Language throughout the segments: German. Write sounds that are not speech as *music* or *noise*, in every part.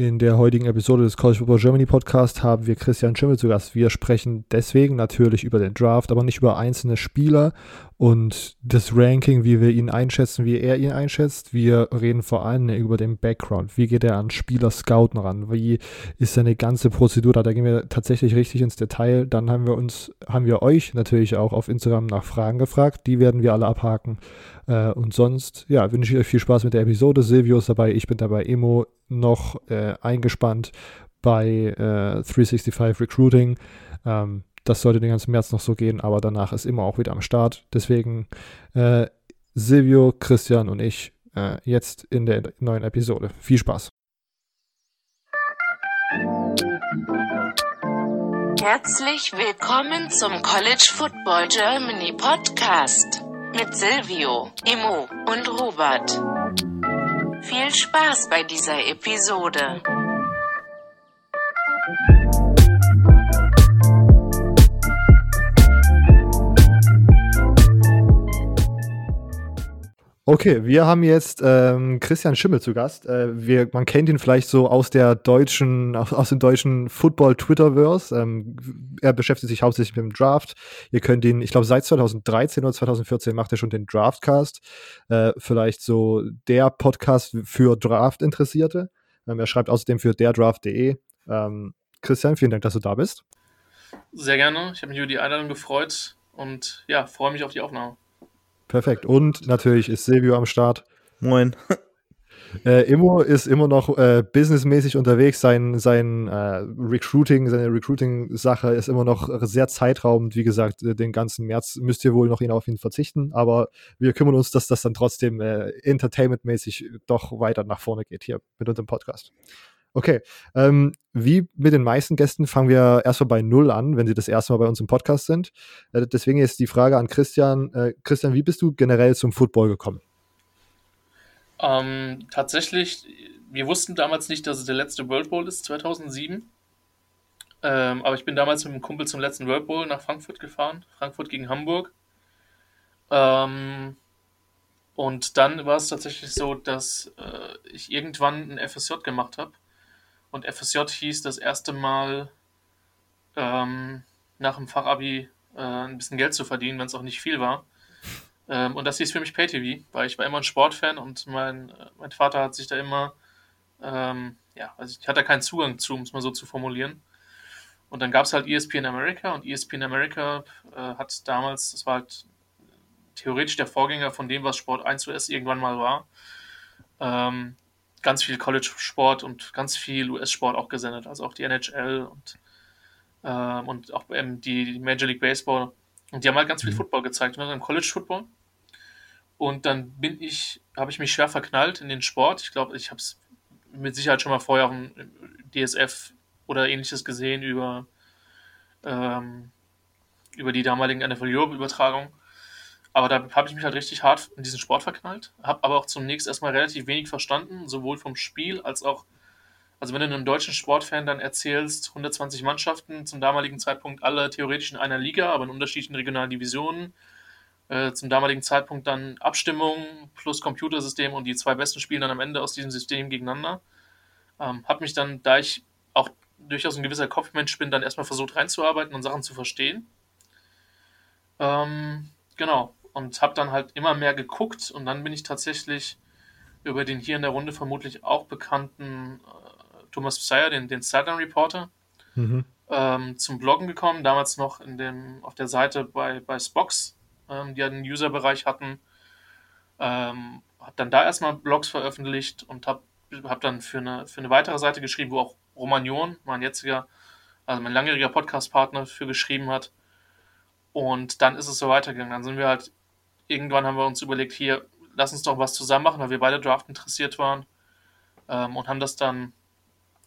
In der heutigen Episode des College Football Germany Podcast haben wir Christian Schimmel zu Gast. Wir sprechen deswegen natürlich über den Draft, aber nicht über einzelne Spieler und das Ranking, wie wir ihn einschätzen, wie er ihn einschätzt. Wir reden vor allem über den Background. Wie geht er an Spieler Scouten ran? Wie ist seine ganze Prozedur da? Da gehen wir tatsächlich richtig ins Detail. Dann haben wir uns, haben wir euch natürlich auch auf Instagram nach Fragen gefragt. Die werden wir alle abhaken. Äh, und sonst, ja, wünsche ich euch viel Spaß mit der Episode. Silvio ist dabei, ich bin dabei, Emo noch äh, eingespannt bei äh, 365 Recruiting. Ähm, das sollte den ganzen März noch so gehen, aber danach ist immer auch wieder am Start. Deswegen äh, Silvio, Christian und ich äh, jetzt in der neuen Episode. Viel Spaß. Herzlich willkommen zum College Football Germany Podcast mit Silvio, Imo und Robert. Viel Spaß bei dieser Episode. Okay, wir haben jetzt ähm, Christian Schimmel zu Gast. Äh, wir, man kennt ihn vielleicht so aus der deutschen, aus, dem deutschen Football-Twitterverse. Ähm, er beschäftigt sich hauptsächlich mit dem Draft. Ihr könnt ihn, ich glaube, seit 2013 oder 2014 macht er schon den Draftcast. Äh, vielleicht so der Podcast für Draft-Interessierte. Ähm, er schreibt außerdem für derdraft.de. Ähm, Christian, vielen Dank, dass du da bist. Sehr gerne. Ich habe mich über die Einladung gefreut und ja, freue mich auf die Aufnahme. Perfekt. Und natürlich ist Silvio am Start. Moin. Äh, Immo ist immer noch äh, businessmäßig unterwegs. Sein, sein äh, Recruiting, seine Recruiting-Sache ist immer noch sehr zeitraubend. Wie gesagt, äh, den ganzen März müsst ihr wohl noch ihn auf ihn verzichten. Aber wir kümmern uns, dass das dann trotzdem äh, entertainmentmäßig doch weiter nach vorne geht hier mit unserem Podcast. Okay, ähm, wie mit den meisten Gästen fangen wir erstmal bei Null an, wenn sie das erste Mal bei uns im Podcast sind. Äh, deswegen ist die Frage an Christian. Äh, Christian, wie bist du generell zum Football gekommen? Ähm, tatsächlich, wir wussten damals nicht, dass es der letzte World Bowl ist, 2007. Ähm, aber ich bin damals mit einem Kumpel zum letzten World Bowl nach Frankfurt gefahren, Frankfurt gegen Hamburg. Ähm, und dann war es tatsächlich so, dass äh, ich irgendwann ein FSJ gemacht habe und FSJ hieß das erste Mal ähm, nach dem Fachabi äh, ein bisschen Geld zu verdienen, wenn es auch nicht viel war. Ähm, und das hieß für mich PayTV, weil ich war immer ein Sportfan und mein, mein Vater hat sich da immer, ähm, ja, also ich hatte keinen Zugang zu, um es mal so zu formulieren. Und dann gab es halt ESPN America und ESPN America äh, hat damals, das war halt theoretisch der Vorgänger von dem, was Sport 1 US irgendwann mal war. Ähm, ganz viel College-Sport und ganz viel US-Sport auch gesendet, also auch die NHL und, ähm, und auch ähm, die, Major League Baseball. Und die haben halt ganz viel mhm. Football gezeigt, ne? dann College-Football. Und dann bin ich, habe ich mich schwer verknallt in den Sport. Ich glaube, ich habe es mit Sicherheit schon mal vorher auf dem DSF oder ähnliches gesehen über, ähm, über die damaligen NFL Europe-Übertragungen. Aber da habe ich mich halt richtig hart in diesen Sport verknallt. Habe aber auch zunächst erstmal relativ wenig verstanden, sowohl vom Spiel als auch, also wenn du einem deutschen Sportfan dann erzählst, 120 Mannschaften zum damaligen Zeitpunkt alle theoretisch in einer Liga, aber in unterschiedlichen regionalen Divisionen. Äh, zum damaligen Zeitpunkt dann Abstimmung plus Computersystem und die zwei besten spielen dann am Ende aus diesem System gegeneinander. Ähm, habe mich dann, da ich auch durchaus ein gewisser Kopfmensch bin, dann erstmal versucht reinzuarbeiten und Sachen zu verstehen. Ähm, genau und habe dann halt immer mehr geguckt und dann bin ich tatsächlich über den hier in der Runde vermutlich auch bekannten äh, Thomas Pseyer, den, den Sideline Reporter, mhm. ähm, zum Bloggen gekommen, damals noch in dem, auf der Seite bei, bei Spox, ähm, die einen User-Bereich hatten. Ähm, habe dann da erstmal Blogs veröffentlicht und habe hab dann für eine, für eine weitere Seite geschrieben, wo auch Romagnon, mein jetziger, also mein langjähriger Podcast-Partner, für geschrieben hat. Und dann ist es so weitergegangen. Dann sind wir halt irgendwann haben wir uns überlegt, hier, lass uns doch was zusammen machen, weil wir beide Draft interessiert waren ähm, und haben das dann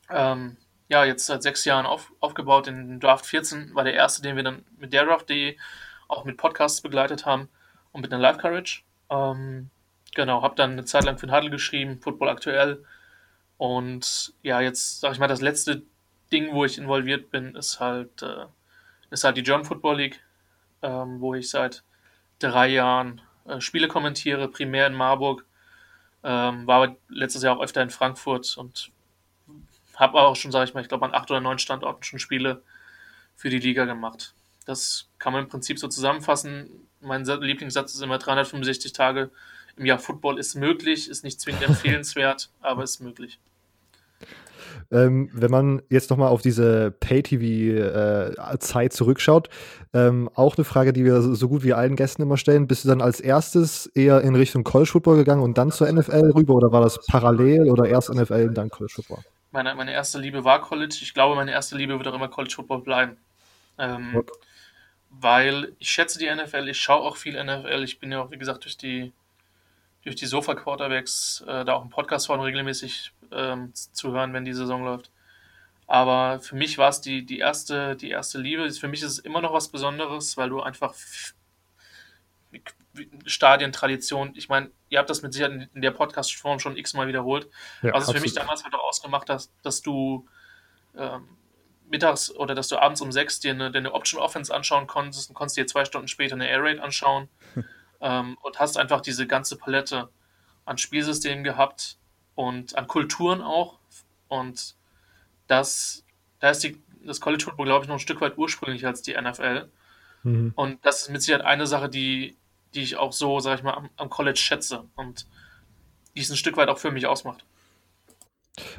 ähm, ja jetzt seit sechs Jahren auf, aufgebaut. Den Draft 14 war der erste, den wir dann mit der Draft.de auch mit Podcasts begleitet haben und mit einer Live-Courage. Ähm, genau, habe dann eine Zeit lang für den Huddle geschrieben, Football aktuell. Und ja, jetzt sage ich mal, das letzte Ding, wo ich involviert bin, ist halt, äh, ist halt die German Football League, ähm, wo ich seit drei Jahren äh, Spiele kommentiere, primär in Marburg. Ähm, war aber letztes Jahr auch öfter in Frankfurt und habe auch schon, sage ich mal, ich glaube an acht oder neun Standorten schon Spiele für die Liga gemacht. Das kann man im Prinzip so zusammenfassen. Mein Lieblingssatz ist immer 365 Tage im Jahr Football ist möglich, ist nicht zwingend *laughs* empfehlenswert, aber ist möglich. Ähm, wenn man jetzt nochmal auf diese Pay-TV-Zeit äh, zurückschaut, ähm, auch eine Frage, die wir so gut wie allen Gästen immer stellen. Bist du dann als erstes eher in Richtung College Football gegangen und dann zur NFL rüber oder war das parallel oder erst NFL und dann College Football? Meine, meine erste Liebe war College. Ich glaube, meine erste Liebe wird auch immer College Football bleiben. Ähm, okay. Weil ich schätze die NFL, ich schaue auch viel NFL. Ich bin ja auch, wie gesagt, durch die durch die Sofa-Quarterbacks äh, da auch im Podcast von regelmäßig ähm, zu hören, wenn die Saison läuft. Aber für mich war es die, die, erste, die erste Liebe. Für mich ist es immer noch was Besonderes, weil du einfach Stadientradition, ich meine, ihr habt das mit Sicherheit in der Podcast-Form schon x-mal wiederholt. Ja, was es für mich damals halt auch ausgemacht hat, dass du ähm, mittags oder dass du abends um sechs dir eine, eine Option Offense anschauen konntest und konntest dir zwei Stunden später eine Air Raid anschauen. *laughs* ähm, und hast einfach diese ganze Palette an Spielsystemen gehabt und an Kulturen auch. Und das, da ist die, das College Football, glaube ich, noch ein Stück weit ursprünglicher als die NFL. Mhm. Und das ist mit Sicherheit eine Sache, die, die ich auch so, sag ich mal, am, am College schätze und die es ein Stück weit auch für mich ausmacht.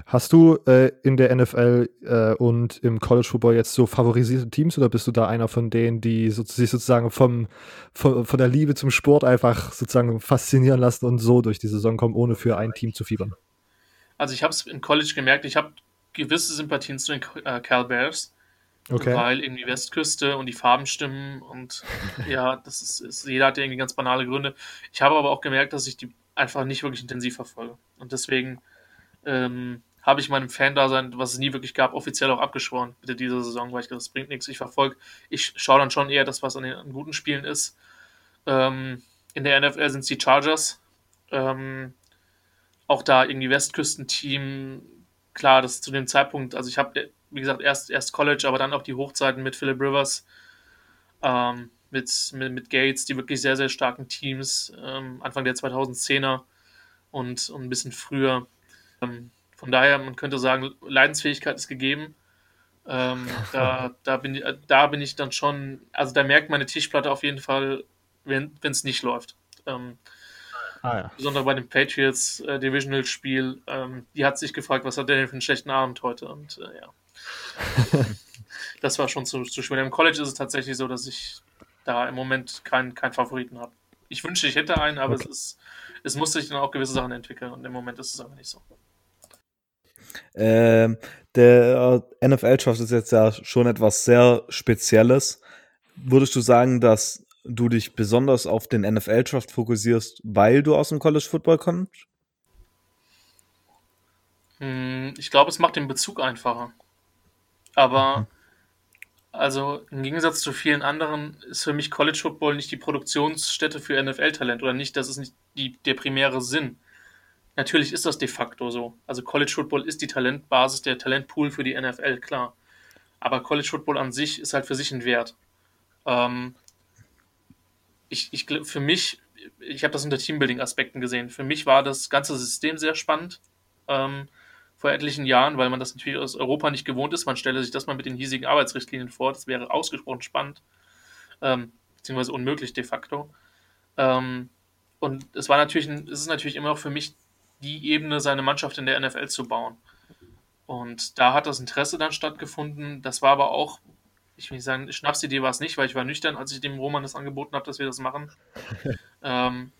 Hast du äh, in der NFL äh, und im College Football jetzt so favorisierte Teams oder bist du da einer von denen, die so, sich sozusagen vom, von, von der Liebe zum Sport einfach sozusagen faszinieren lassen und so durch die Saison kommen, ohne für ein Team zu fiebern? Also ich habe es in College gemerkt, ich habe gewisse Sympathien zu den äh, Cal Bears, okay. weil irgendwie Westküste und die Farben stimmen und *laughs* ja, das ist, ist, jeder hat irgendwie ganz banale Gründe. Ich habe aber auch gemerkt, dass ich die einfach nicht wirklich intensiv verfolge und deswegen ähm, habe ich meinem Fan-Dasein, was es nie wirklich gab, offiziell auch abgeschworen bitte diese Saison, weil ich das bringt nichts. Ich verfolge, ich schaue dann schon eher das, was an den an guten Spielen ist. Ähm, in der NFL sind es die Chargers. Ähm, auch da irgendwie Westküstenteam. Klar, das zu dem Zeitpunkt, also ich habe, wie gesagt, erst, erst College, aber dann auch die Hochzeiten mit Philip Rivers, ähm, mit, mit, mit, Gates, die wirklich sehr, sehr starken Teams, ähm, Anfang der 2010er und, und ein bisschen früher. Ähm, von daher, man könnte sagen, Leidensfähigkeit ist gegeben. Ähm, *laughs* da, da, bin ich, da bin ich dann schon, also da merkt meine Tischplatte auf jeden Fall, wenn es nicht läuft. Ähm, ah, ja. Besonders bei dem Patriots äh, Divisional Spiel, ähm, die hat sich gefragt, was hat der denn für einen schlechten Abend heute? Und äh, ja, *laughs* das war schon zu, zu schwer. Im College ist es tatsächlich so, dass ich da im Moment keinen kein Favoriten habe. Ich wünschte, ich hätte einen, aber okay. es, ist, es muss sich dann auch gewisse Sachen entwickeln und im Moment ist es aber nicht so. Ähm, der NFL-Draft ist jetzt ja schon etwas sehr Spezielles. Würdest du sagen, dass du dich besonders auf den NFL-Draft fokussierst, weil du aus dem College Football kommst? Hm, ich glaube, es macht den Bezug einfacher. Aber mhm. also im Gegensatz zu vielen anderen ist für mich College Football nicht die Produktionsstätte für NFL-Talent oder nicht, das ist nicht die, der primäre Sinn. Natürlich ist das de facto so. Also College Football ist die Talentbasis, der Talentpool für die NFL, klar. Aber College Football an sich ist halt für sich ein Wert. Ähm, ich, ich, für mich, ich habe das unter Teambuilding-Aspekten gesehen. Für mich war das ganze System sehr spannend ähm, vor etlichen Jahren, weil man das natürlich aus Europa nicht gewohnt ist. Man stelle sich das mal mit den hiesigen Arbeitsrichtlinien vor. Das wäre ausgesprochen spannend, ähm, beziehungsweise unmöglich de facto. Ähm, und es war natürlich, es ist natürlich immer noch für mich die Ebene, seine Mannschaft in der NFL zu bauen. Und da hat das Interesse dann stattgefunden. Das war aber auch, ich will nicht sagen, Schnapsidee war es nicht, weil ich war nüchtern, als ich dem Roman das angeboten habe, dass wir das machen. *laughs* ähm,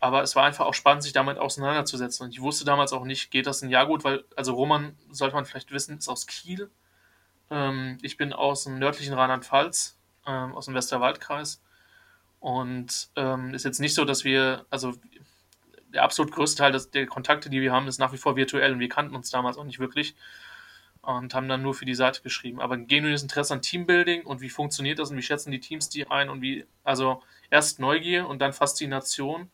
aber es war einfach auch spannend, sich damit auseinanderzusetzen. Und ich wusste damals auch nicht, geht das ein Jahr gut, weil, also Roman, sollte man vielleicht wissen, ist aus Kiel. Ähm, ich bin aus dem nördlichen Rheinland-Pfalz, ähm, aus dem Westerwaldkreis. Und ähm, ist jetzt nicht so, dass wir, also der absolut größte Teil des, der Kontakte, die wir haben, ist nach wie vor virtuell und wir kannten uns damals auch nicht wirklich und haben dann nur für die Seite geschrieben. Aber ein genuines Interesse an Teambuilding und wie funktioniert das und wie schätzen die Teams die ein und wie, also erst Neugier und dann Faszination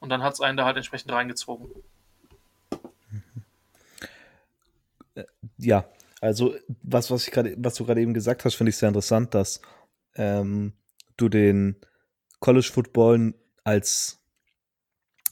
und dann hat es einen da halt entsprechend reingezogen. Ja, also was, was ich gerade, was du gerade eben gesagt hast, finde ich sehr interessant, dass ähm, du den College Football als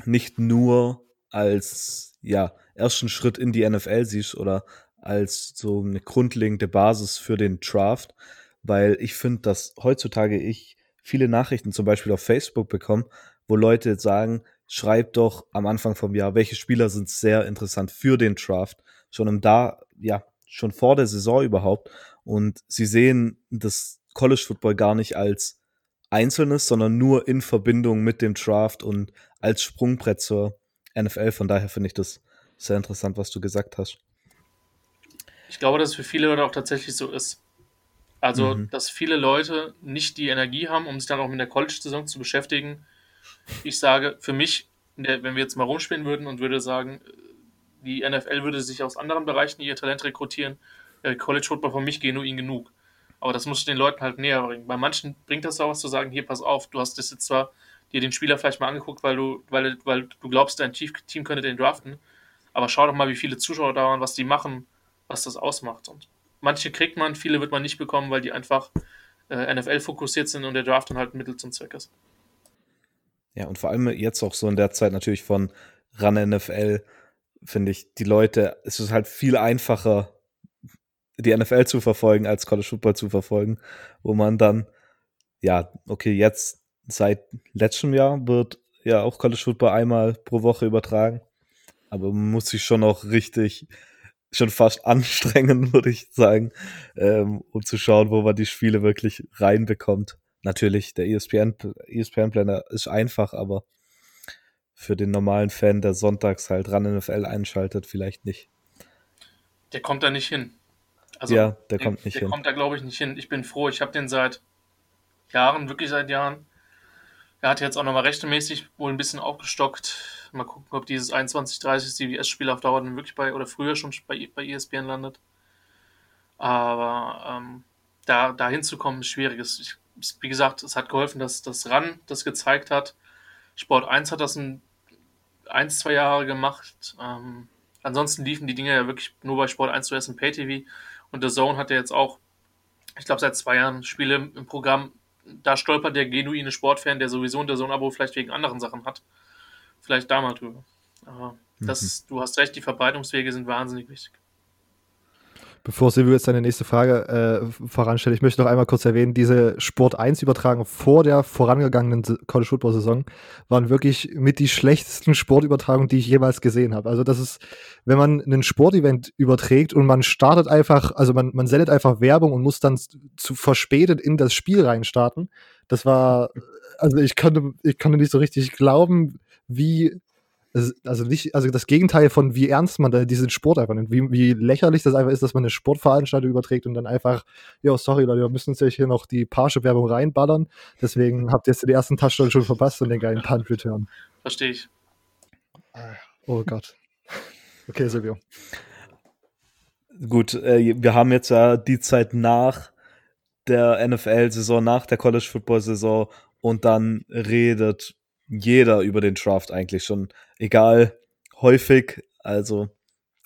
nicht nur als ja, ersten Schritt in die NFL siehst oder als so eine grundlegende Basis für den Draft, weil ich finde, dass heutzutage ich viele Nachrichten zum Beispiel auf Facebook bekomme, wo Leute sagen, schreib doch am Anfang vom Jahr, welche Spieler sind sehr interessant für den Draft, schon im da, ja, schon vor der Saison überhaupt. Und sie sehen das College Football gar nicht als Einzelnes, sondern nur in Verbindung mit dem Draft und als Sprungbrett zur NFL. Von daher finde ich das sehr interessant, was du gesagt hast. Ich glaube, dass es für viele Leute auch tatsächlich so ist. Also, mhm. dass viele Leute nicht die Energie haben, um sich dann auch mit der College-Saison zu beschäftigen. Ich sage, für mich, wenn wir jetzt mal rumspielen würden und würde sagen, die NFL würde sich aus anderen Bereichen ihr Talent rekrutieren, College Football von mich genuin genug. Aber das musst du den Leuten halt näher bringen. Bei manchen bringt das auch was zu sagen, hier, pass auf, du hast das jetzt zwar dir den Spieler vielleicht mal angeguckt, weil du, weil, weil du glaubst, dein Team könnte den draften, aber schau doch mal, wie viele Zuschauer da waren, was die machen, was das ausmacht. Und manche kriegt man, viele wird man nicht bekommen, weil die einfach äh, NFL fokussiert sind und der Draft dann halt ein Mittel zum Zweck ist. Ja, und vor allem jetzt auch so in der Zeit natürlich von Run NFL, finde ich, die Leute, es ist halt viel einfacher, die NFL zu verfolgen, als College Football zu verfolgen, wo man dann, ja, okay, jetzt seit letztem Jahr wird ja auch College Football einmal pro Woche übertragen, aber man muss sich schon auch richtig schon fast anstrengend, *laughs* würde ich sagen, ähm, um zu schauen, wo man die Spiele wirklich reinbekommt. Natürlich, der ESPN, ESPN-Planner ist einfach, aber für den normalen Fan, der sonntags halt ran NFL einschaltet, vielleicht nicht. Der kommt da nicht hin. Also, ja, der, der kommt nicht der hin. Der kommt da, glaube ich, nicht hin. Ich bin froh, ich habe den seit Jahren, wirklich seit Jahren. Er hat jetzt auch nochmal rechtmäßig wohl ein bisschen aufgestockt. Mal gucken, ob dieses 21-30 CBS-Spiel auf Dauer dann wirklich bei, oder früher schon bei, bei ESPN landet. Aber ähm, da, da hinzukommen ist schwierig. Ich, wie gesagt, es hat geholfen, dass das RAN das gezeigt hat. Sport 1 hat das ein, ein zwei Jahre gemacht. Ähm, ansonsten liefen die Dinge ja wirklich nur bei Sport 1 zuerst im Pay-TV. Und The Zone hat ja jetzt auch, ich glaube, seit zwei Jahren Spiele im Programm. Da stolpert der genuine Sportfan, der sowieso ein The Zone-Abo vielleicht wegen anderen Sachen hat, vielleicht da mal drüber. Aber das, mhm. du hast recht, die Verbreitungswege sind wahnsinnig wichtig. Bevor Silvio jetzt seine nächste Frage äh, voranstellt, ich möchte noch einmal kurz erwähnen, diese Sport 1 Übertragung vor der vorangegangenen College Football Saison waren wirklich mit die schlechtesten Sportübertragungen, die ich jemals gesehen habe. Also das ist, wenn man ein Sportevent überträgt und man startet einfach, also man, man sendet einfach Werbung und muss dann zu verspätet in das Spiel reinstarten. Das war, also ich konnte, ich konnte nicht so richtig glauben, wie also nicht, also das Gegenteil von wie ernst man da diesen Sport einfach nimmt, wie, wie lächerlich das einfach ist, dass man eine Sportveranstaltung überträgt und dann einfach, ja, sorry Leute, wir müssen uns ja hier noch die Parship-Werbung reinballern. Deswegen habt ihr jetzt den ersten Touchdown schon verpasst und den geilen Punt-Return. Verstehe ich. Oh Gott. *laughs* Okay, Silvio. Gut, äh, wir haben jetzt ja die Zeit nach der NFL-Saison, nach der College-Football-Saison und dann redet jeder über den Draft eigentlich schon. Egal, häufig, also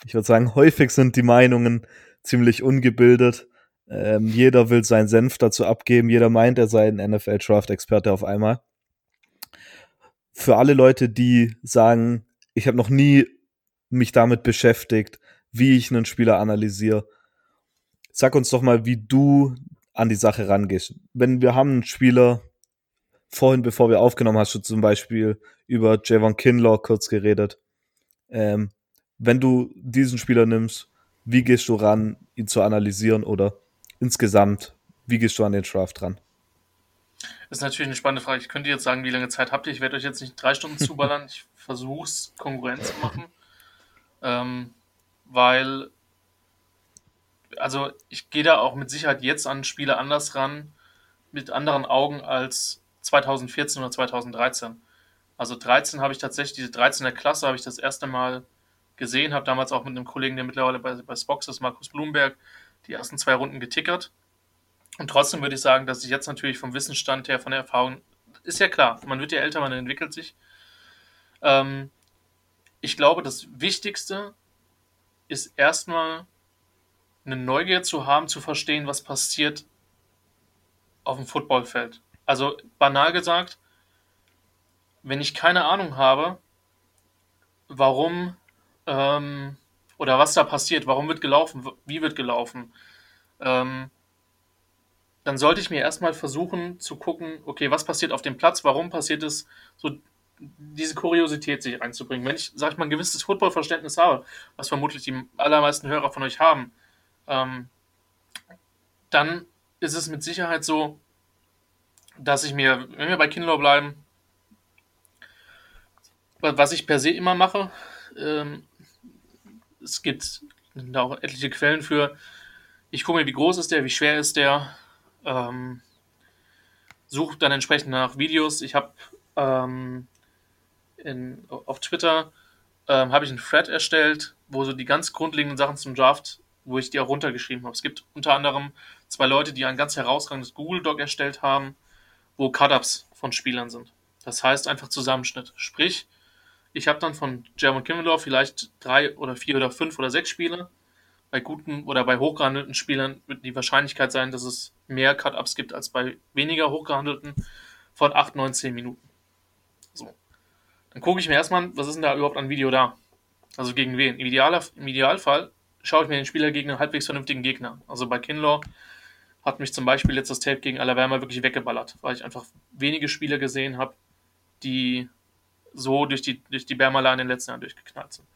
ich würde sagen, häufig sind die Meinungen ziemlich ungebildet. Ähm, jeder will seinen Senf dazu abgeben, jeder meint, er sei ein NFL-Draft-Experte auf einmal. Für alle Leute, die sagen, ich habe noch nie mich damit beschäftigt, wie ich einen Spieler analysiere, sag uns doch mal, wie du an die Sache rangehst. Wenn wir haben einen Spieler, vorhin, bevor wir aufgenommen hast, du zum Beispiel über Javon Kinlaw kurz geredet. Ähm, wenn du diesen Spieler nimmst, wie gehst du ran, ihn zu analysieren oder insgesamt, wie gehst du an den Draft ran? Das ist natürlich eine spannende Frage. Ich könnte jetzt sagen, wie lange Zeit habt ihr? Ich werde euch jetzt nicht drei Stunden *laughs* zuballern. Ich versuche es, Konkurrenz zu machen. Ähm, weil, also ich gehe da auch mit Sicherheit jetzt an Spiele anders ran, mit anderen Augen als 2014 oder 2013. Also 13 habe ich tatsächlich, diese 13er Klasse habe ich das erste Mal gesehen, habe damals auch mit einem Kollegen, der mittlerweile bei, bei Spox ist, Markus Blumberg, die ersten zwei Runden getickert. Und trotzdem würde ich sagen, dass ich jetzt natürlich vom Wissensstand her, von der Erfahrung, ist ja klar, man wird ja älter, man entwickelt sich. Ähm, ich glaube, das Wichtigste ist erstmal eine Neugier zu haben, zu verstehen, was passiert auf dem Footballfeld. Also banal gesagt, wenn ich keine Ahnung habe, warum ähm, oder was da passiert, warum wird gelaufen, wie wird gelaufen, ähm, dann sollte ich mir erstmal versuchen zu gucken, okay, was passiert auf dem Platz, warum passiert es, so diese Kuriosität sich einzubringen. Wenn ich, sag ich mal, ein gewisses Footballverständnis habe, was vermutlich die allermeisten Hörer von euch haben, ähm, dann ist es mit Sicherheit so, dass ich mir, wenn wir bei Kinlaw bleiben, was ich per se immer mache, ähm, es gibt da auch etliche Quellen für, ich gucke mir, wie groß ist der, wie schwer ist der, ähm, suche dann entsprechend nach Videos. Ich habe ähm, auf Twitter ähm, habe ich einen Thread erstellt, wo so die ganz grundlegenden Sachen zum Draft, wo ich die auch runtergeschrieben habe. Es gibt unter anderem zwei Leute, die ein ganz herausragendes Google-Doc erstellt haben, wo Cut-Ups von Spielern sind. Das heißt einfach Zusammenschnitt. Sprich, ich habe dann von Jeremy Kimmendor vielleicht drei oder vier oder fünf oder sechs Spieler. Bei guten oder bei hochgehandelten Spielern wird die Wahrscheinlichkeit sein, dass es mehr Cut-Ups gibt als bei weniger hochgehandelten von 8, 9, 10 Minuten. So. Dann gucke ich mir erstmal was ist denn da überhaupt an Video da? Also gegen wen? Im, Ideal, Im Idealfall schaue ich mir den Spieler gegen einen halbwegs vernünftigen Gegner. Also bei Kinlaw hat mich zum Beispiel letztes Tape gegen Alabama wirklich weggeballert, weil ich einfach wenige Spieler gesehen habe, die so durch die, durch die Bärmaler in den letzten Jahren durchgeknallt sind.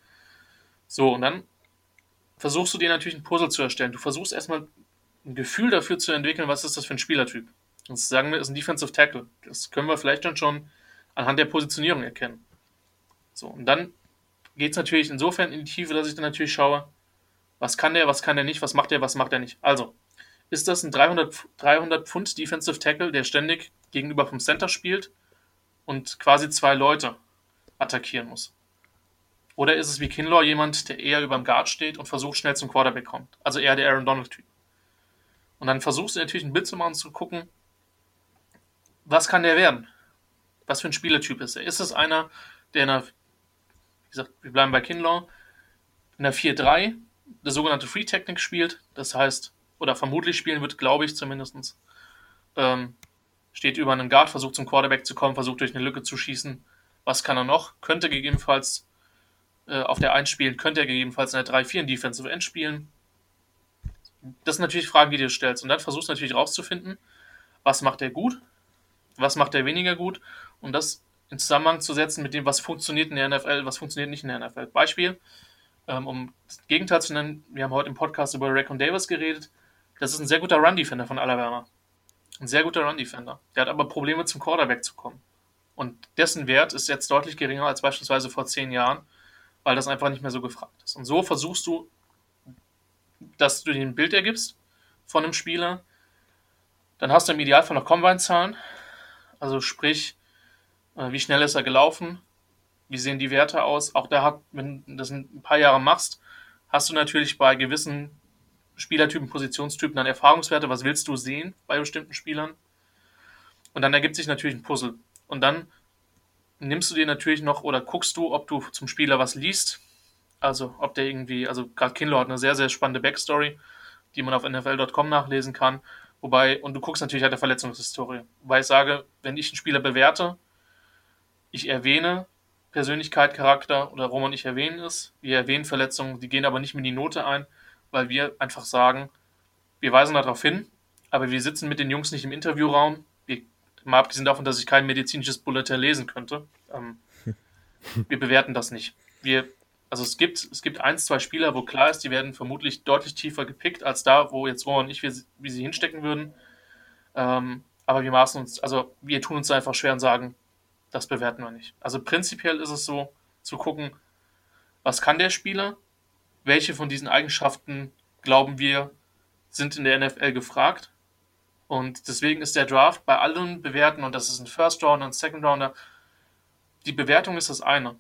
So, und dann versuchst du dir natürlich ein Puzzle zu erstellen. Du versuchst erstmal ein Gefühl dafür zu entwickeln, was ist das für ein Spielertyp. Das sagen wir, ist ein Defensive Tackle. Das können wir vielleicht dann schon anhand der Positionierung erkennen. So, und dann geht es natürlich insofern in die Tiefe, dass ich dann natürlich schaue, was kann der, was kann der nicht, was macht der, was macht er nicht. Also, ist das ein 300, 300 Pfund Defensive Tackle, der ständig gegenüber vom Center spielt und quasi zwei Leute attackieren muss? Oder ist es wie Kinlaw jemand, der eher über dem Guard steht und versucht, schnell zum Quarterback kommt? Also eher der Aaron Donald-Typ. Und dann versuchst du natürlich ein Bild zu machen, zu gucken, was kann der werden? Was für ein Spielertyp ist er? Ist es einer, der in einer, wie gesagt, wir bleiben bei Kinlaw, in der 4-3 der sogenannte Free Technique spielt, das heißt, oder vermutlich spielen wird, glaube ich zumindest, ähm, steht über einen Guard, versucht zum Quarterback zu kommen, versucht durch eine Lücke zu schießen. Was kann er noch? Könnte gegebenenfalls äh, auf der 1 spielen, könnte er gegebenenfalls in der 3-4 in Defensive End spielen. Das sind natürlich Fragen, die du stellst. Und dann versuchst du natürlich rauszufinden, was macht er gut, was macht er weniger gut und das in Zusammenhang zu setzen mit dem, was funktioniert in der NFL, was funktioniert nicht in der NFL. Beispiel, ähm, um das Gegenteil zu nennen, wir haben heute im Podcast über Raquan Davis geredet. Das ist ein sehr guter Run-Defender von Alabama. Ein sehr guter Run-Defender. Der hat aber Probleme, zum Quarterback zu kommen. Und dessen Wert ist jetzt deutlich geringer als beispielsweise vor zehn Jahren, weil das einfach nicht mehr so gefragt ist. Und so versuchst du, dass du dir ein Bild ergibst von einem Spieler. Dann hast du im Idealfall noch Combine-Zahlen. Also sprich, äh, wie schnell ist er gelaufen? Wie sehen die Werte aus? Auch da hat, wenn du das ein paar Jahre machst, hast du natürlich bei gewissen Spielertypen, Positionstypen dann Erfahrungswerte. Was willst du sehen bei bestimmten Spielern? Und dann ergibt sich natürlich ein Puzzle. Und dann nimmst du dir natürlich noch oder guckst du, ob du zum Spieler was liest. Also, ob der irgendwie, also gerade Kinlaw hat eine sehr, sehr spannende Backstory, die man auf NFL.com nachlesen kann. Wobei, und du guckst natürlich, hat er Verletzungshistorie. Wobei ich sage, wenn ich einen Spieler bewerte, ich erwähne Persönlichkeit, Charakter oder Roman ich erwähnen es. Wir erwähnen Verletzungen, die gehen aber nicht mit in die Note ein, weil wir einfach sagen, wir weisen darauf hin, aber wir sitzen mit den Jungs nicht im Interviewraum. Wir, mal abgesehen davon, dass ich kein medizinisches Bulletin lesen könnte. Ähm, *laughs* wir bewerten das nicht. Wir, also es gibt, es gibt ein, zwei Spieler, wo klar ist, die werden vermutlich deutlich tiefer gepickt als da, wo jetzt Roman und ich, wie, wie sie hinstecken würden. Ähm, aber wir maßen uns, also wir tun uns einfach schwer und sagen, das bewerten wir nicht. Also prinzipiell ist es so, zu gucken, was kann der Spieler, welche von diesen Eigenschaften glauben wir sind in der NFL gefragt. Und deswegen ist der Draft bei allen Bewerten, und das ist ein First Rounder, ein Second Rounder, die Bewertung ist das eine.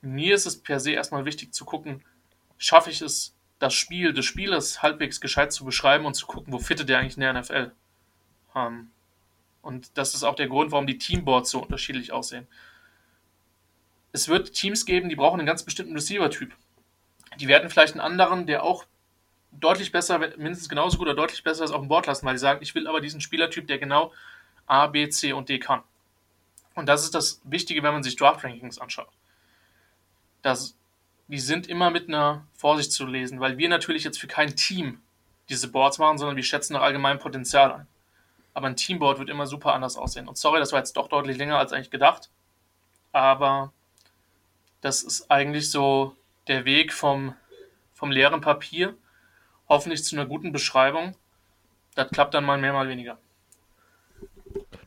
Mir ist es per se erstmal wichtig zu gucken, schaffe ich es, das Spiel des Spielers halbwegs gescheit zu beschreiben und zu gucken, wo fittet der eigentlich in der NFL. Ähm, und das ist auch der Grund, warum die Teamboards so unterschiedlich aussehen. Es wird Teams geben, die brauchen einen ganz bestimmten Receiver-Typ. Die werden vielleicht einen anderen, der auch deutlich besser, mindestens genauso gut oder deutlich besser ist, auf dem Board lassen, weil die sagen, ich will aber diesen Spielertyp, der genau A, B, C und D kann. Und das ist das Wichtige, wenn man sich Draft-Rankings anschaut. Das die sind immer mit einer Vorsicht zu lesen, weil wir natürlich jetzt für kein Team diese Boards machen, sondern wir schätzen nach allgemeinem Potenzial ein. Aber ein Teamboard wird immer super anders aussehen. Und sorry, das war jetzt doch deutlich länger als eigentlich gedacht. Aber das ist eigentlich so der Weg vom, vom leeren Papier, hoffentlich zu einer guten Beschreibung. Das klappt dann mal mehr, mal weniger.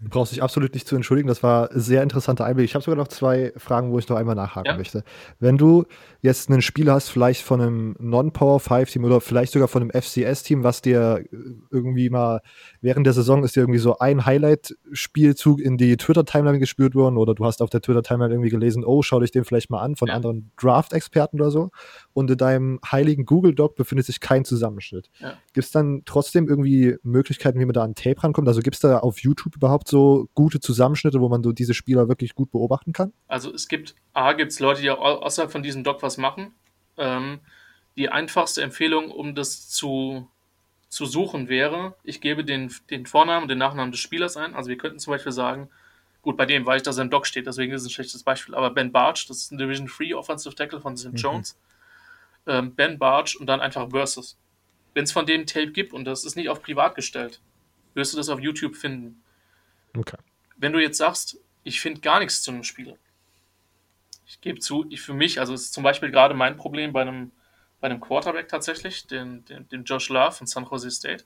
Du brauchst dich absolut nicht zu entschuldigen. Das war ein sehr interessanter Einblick. Ich habe sogar noch zwei Fragen, wo ich noch einmal nachhaken ja. möchte. Wenn du jetzt ein Spiel hast, vielleicht von einem Non-Power 5-Team oder vielleicht sogar von einem FCS-Team, was dir irgendwie mal während der Saison ist dir irgendwie so ein Highlight-Spielzug in die Twitter-Timeline gespürt worden oder du hast auf der Twitter-Timeline irgendwie gelesen, oh, schau dich den vielleicht mal an von ja. anderen Draft-Experten oder so. Und in deinem heiligen Google-Doc befindet sich kein Zusammenschnitt. Ja. Gibt es dann trotzdem irgendwie Möglichkeiten, wie man da an Tape rankommt? Also gibt es da auf YouTube überhaupt so gute Zusammenschnitte, wo man so diese Spieler wirklich gut beobachten kann? Also es gibt, A, gibt es Leute, die außerhalb von diesem Doc was machen. Ähm, die einfachste Empfehlung, um das zu, zu suchen, wäre, ich gebe den, den Vornamen und den Nachnamen des Spielers ein. Also wir könnten zum Beispiel sagen, gut, bei dem weiß ich, dass er im Doc steht, deswegen ist es ein schlechtes Beispiel, aber Ben Barch, das ist ein Division 3 Offensive Tackle von St. Mhm. Jones. Ähm, ben Barch und dann einfach Versus. Wenn es von dem Tape gibt und das ist nicht auf privat gestellt, wirst du das auf YouTube finden. Okay. Wenn du jetzt sagst, ich finde gar nichts zu einem Spieler, ich gebe zu, ich für mich, also ist zum Beispiel gerade mein Problem bei einem, bei einem Quarterback tatsächlich, den, den, den Josh Love von San Jose State.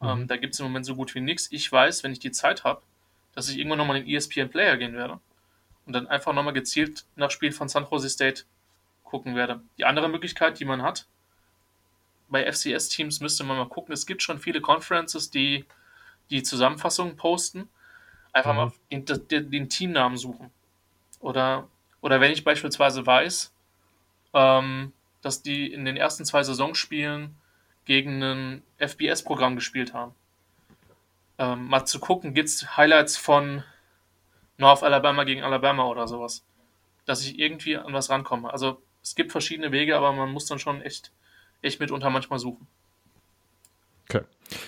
Mhm. Ähm, da gibt es im Moment so gut wie nichts. Ich weiß, wenn ich die Zeit habe, dass ich irgendwann nochmal in den ESPN Player gehen werde und dann einfach nochmal gezielt nach Spiel von San Jose State gucken werde. Die andere Möglichkeit, die man hat, bei FCS-Teams müsste man mal gucken, es gibt schon viele Conferences, die die Zusammenfassungen posten. Einfach mhm. mal den, den, den, Teamnamen suchen. Oder oder wenn ich beispielsweise weiß, ähm, dass die in den ersten zwei Saisonspielen gegen ein FBS-Programm gespielt haben. Ähm, mal zu gucken, gibt es Highlights von North Alabama gegen Alabama oder sowas. Dass ich irgendwie an was rankomme. Also es gibt verschiedene Wege, aber man muss dann schon echt, echt mitunter manchmal suchen. Okay.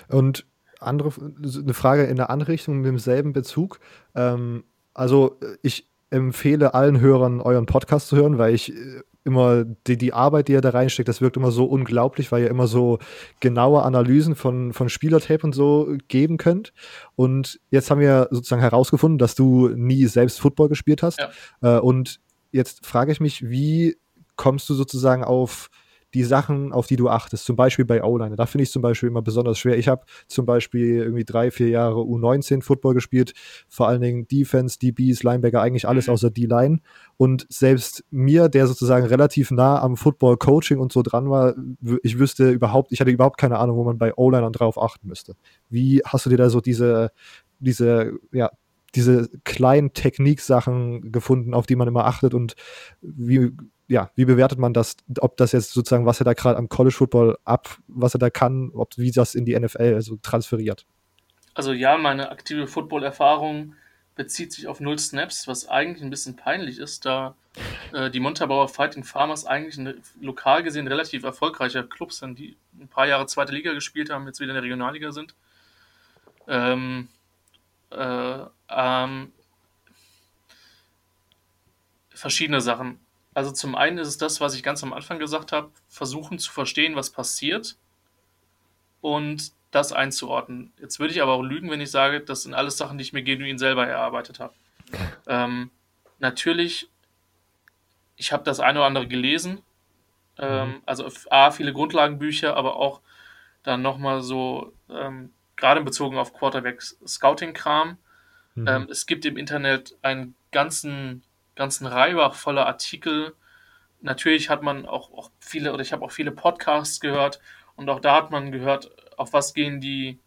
Und andere, eine Frage in der Anrichtung mit demselben Bezug. Ähm, also ich empfehle allen Hörern, euren Podcast zu hören, weil ich äh, immer die, die Arbeit, die ihr da reinsteckt, das wirkt immer so unglaublich, weil ihr immer so genaue Analysen von, von Spielertape und so geben könnt. Und jetzt haben wir sozusagen herausgefunden, dass du nie selbst Football gespielt hast. Ja. Äh, und jetzt frage ich mich, wie kommst du sozusagen auf die Sachen, auf die du achtest, zum Beispiel bei O-Line. Da finde ich zum Beispiel immer besonders schwer. Ich habe zum Beispiel irgendwie drei, vier Jahre U19 Football gespielt, vor allen Dingen Defense, DBs, Linebacker, eigentlich alles mhm. außer D-Line. Und selbst mir, der sozusagen relativ nah am Football-Coaching und so dran war, ich wüsste überhaupt, ich hatte überhaupt keine Ahnung, wo man bei O-Linern drauf achten müsste. Wie hast du dir da so diese, diese, ja, diese kleinen Techniksachen gefunden, auf die man immer achtet und wie ja, wie bewertet man das, ob das jetzt sozusagen, was er da gerade am College Football ab, was er da kann, ob wie das in die NFL also transferiert? Also ja, meine aktive Football-Erfahrung bezieht sich auf null Snaps, was eigentlich ein bisschen peinlich ist, da äh, die Montabaur Fighting Farmers eigentlich ein lokal gesehen relativ erfolgreicher Club sind, die ein paar Jahre zweite Liga gespielt haben, jetzt wieder in der Regionalliga sind. Ähm, äh, ähm, verschiedene Sachen. Also zum einen ist es das, was ich ganz am Anfang gesagt habe, versuchen zu verstehen, was passiert und das einzuordnen. Jetzt würde ich aber auch lügen, wenn ich sage, das sind alles Sachen, die ich mir genuin selber erarbeitet habe. Ähm, natürlich, ich habe das eine oder andere gelesen, ähm, mhm. also A, viele Grundlagenbücher, aber auch dann nochmal so, ähm, gerade bezogen auf Quarterback-Scouting-Kram. Mhm. Ähm, es gibt im Internet einen ganzen ganzen Reibach voller Artikel. Natürlich hat man auch, auch viele, oder ich habe auch viele Podcasts gehört und auch da hat man gehört, auf was gehen die,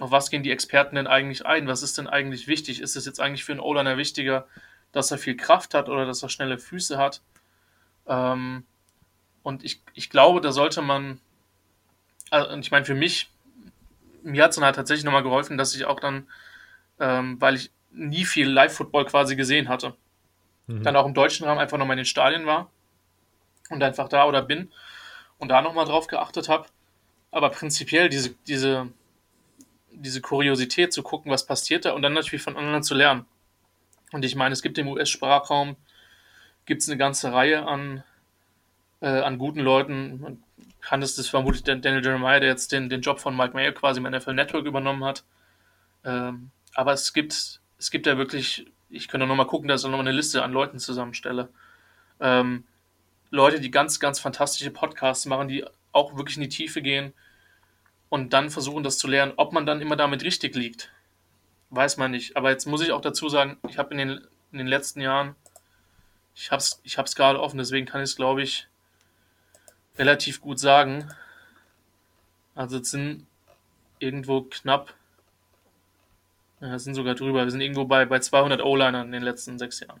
auf was gehen die Experten denn eigentlich ein? Was ist denn eigentlich wichtig? Ist es jetzt eigentlich für einen O-Liner wichtiger, dass er viel Kraft hat oder dass er schnelle Füße hat? Ähm, und ich, ich glaube, da sollte man, also, und ich meine, für mich, mir hat es dann halt tatsächlich nochmal geholfen, dass ich auch dann, ähm, weil ich nie viel Live-Football quasi gesehen hatte, mhm. dann auch im deutschen Rahmen einfach nochmal in den Stadien war und einfach da oder bin und da nochmal drauf geachtet habe. Aber prinzipiell diese, diese, diese Kuriosität zu gucken, was passiert da und dann natürlich von anderen zu lernen. Und ich meine, es gibt im US-Sprachraum gibt es eine ganze Reihe an, äh, an guten Leuten. Man kann es das vermutlich Daniel Jeremiah, der jetzt den, den Job von Mike Mayer quasi im NFL Network übernommen hat. Ähm, aber es gibt, es gibt ja wirklich, ich könnte noch mal gucken, dass ich noch mal eine Liste an Leuten zusammenstelle. Ähm, Leute, die ganz, ganz fantastische Podcasts machen, die auch wirklich in die Tiefe gehen und dann versuchen, das zu lernen. Ob man dann immer damit richtig liegt, weiß man nicht. Aber jetzt muss ich auch dazu sagen, ich habe in den, in den letzten Jahren, ich habe es ich hab's gerade offen, deswegen kann ich es, glaube ich, relativ gut sagen. Also es sind irgendwo knapp, ja, es sind sogar drüber, wir sind irgendwo bei, bei 200 O-Linern in den letzten sechs Jahren.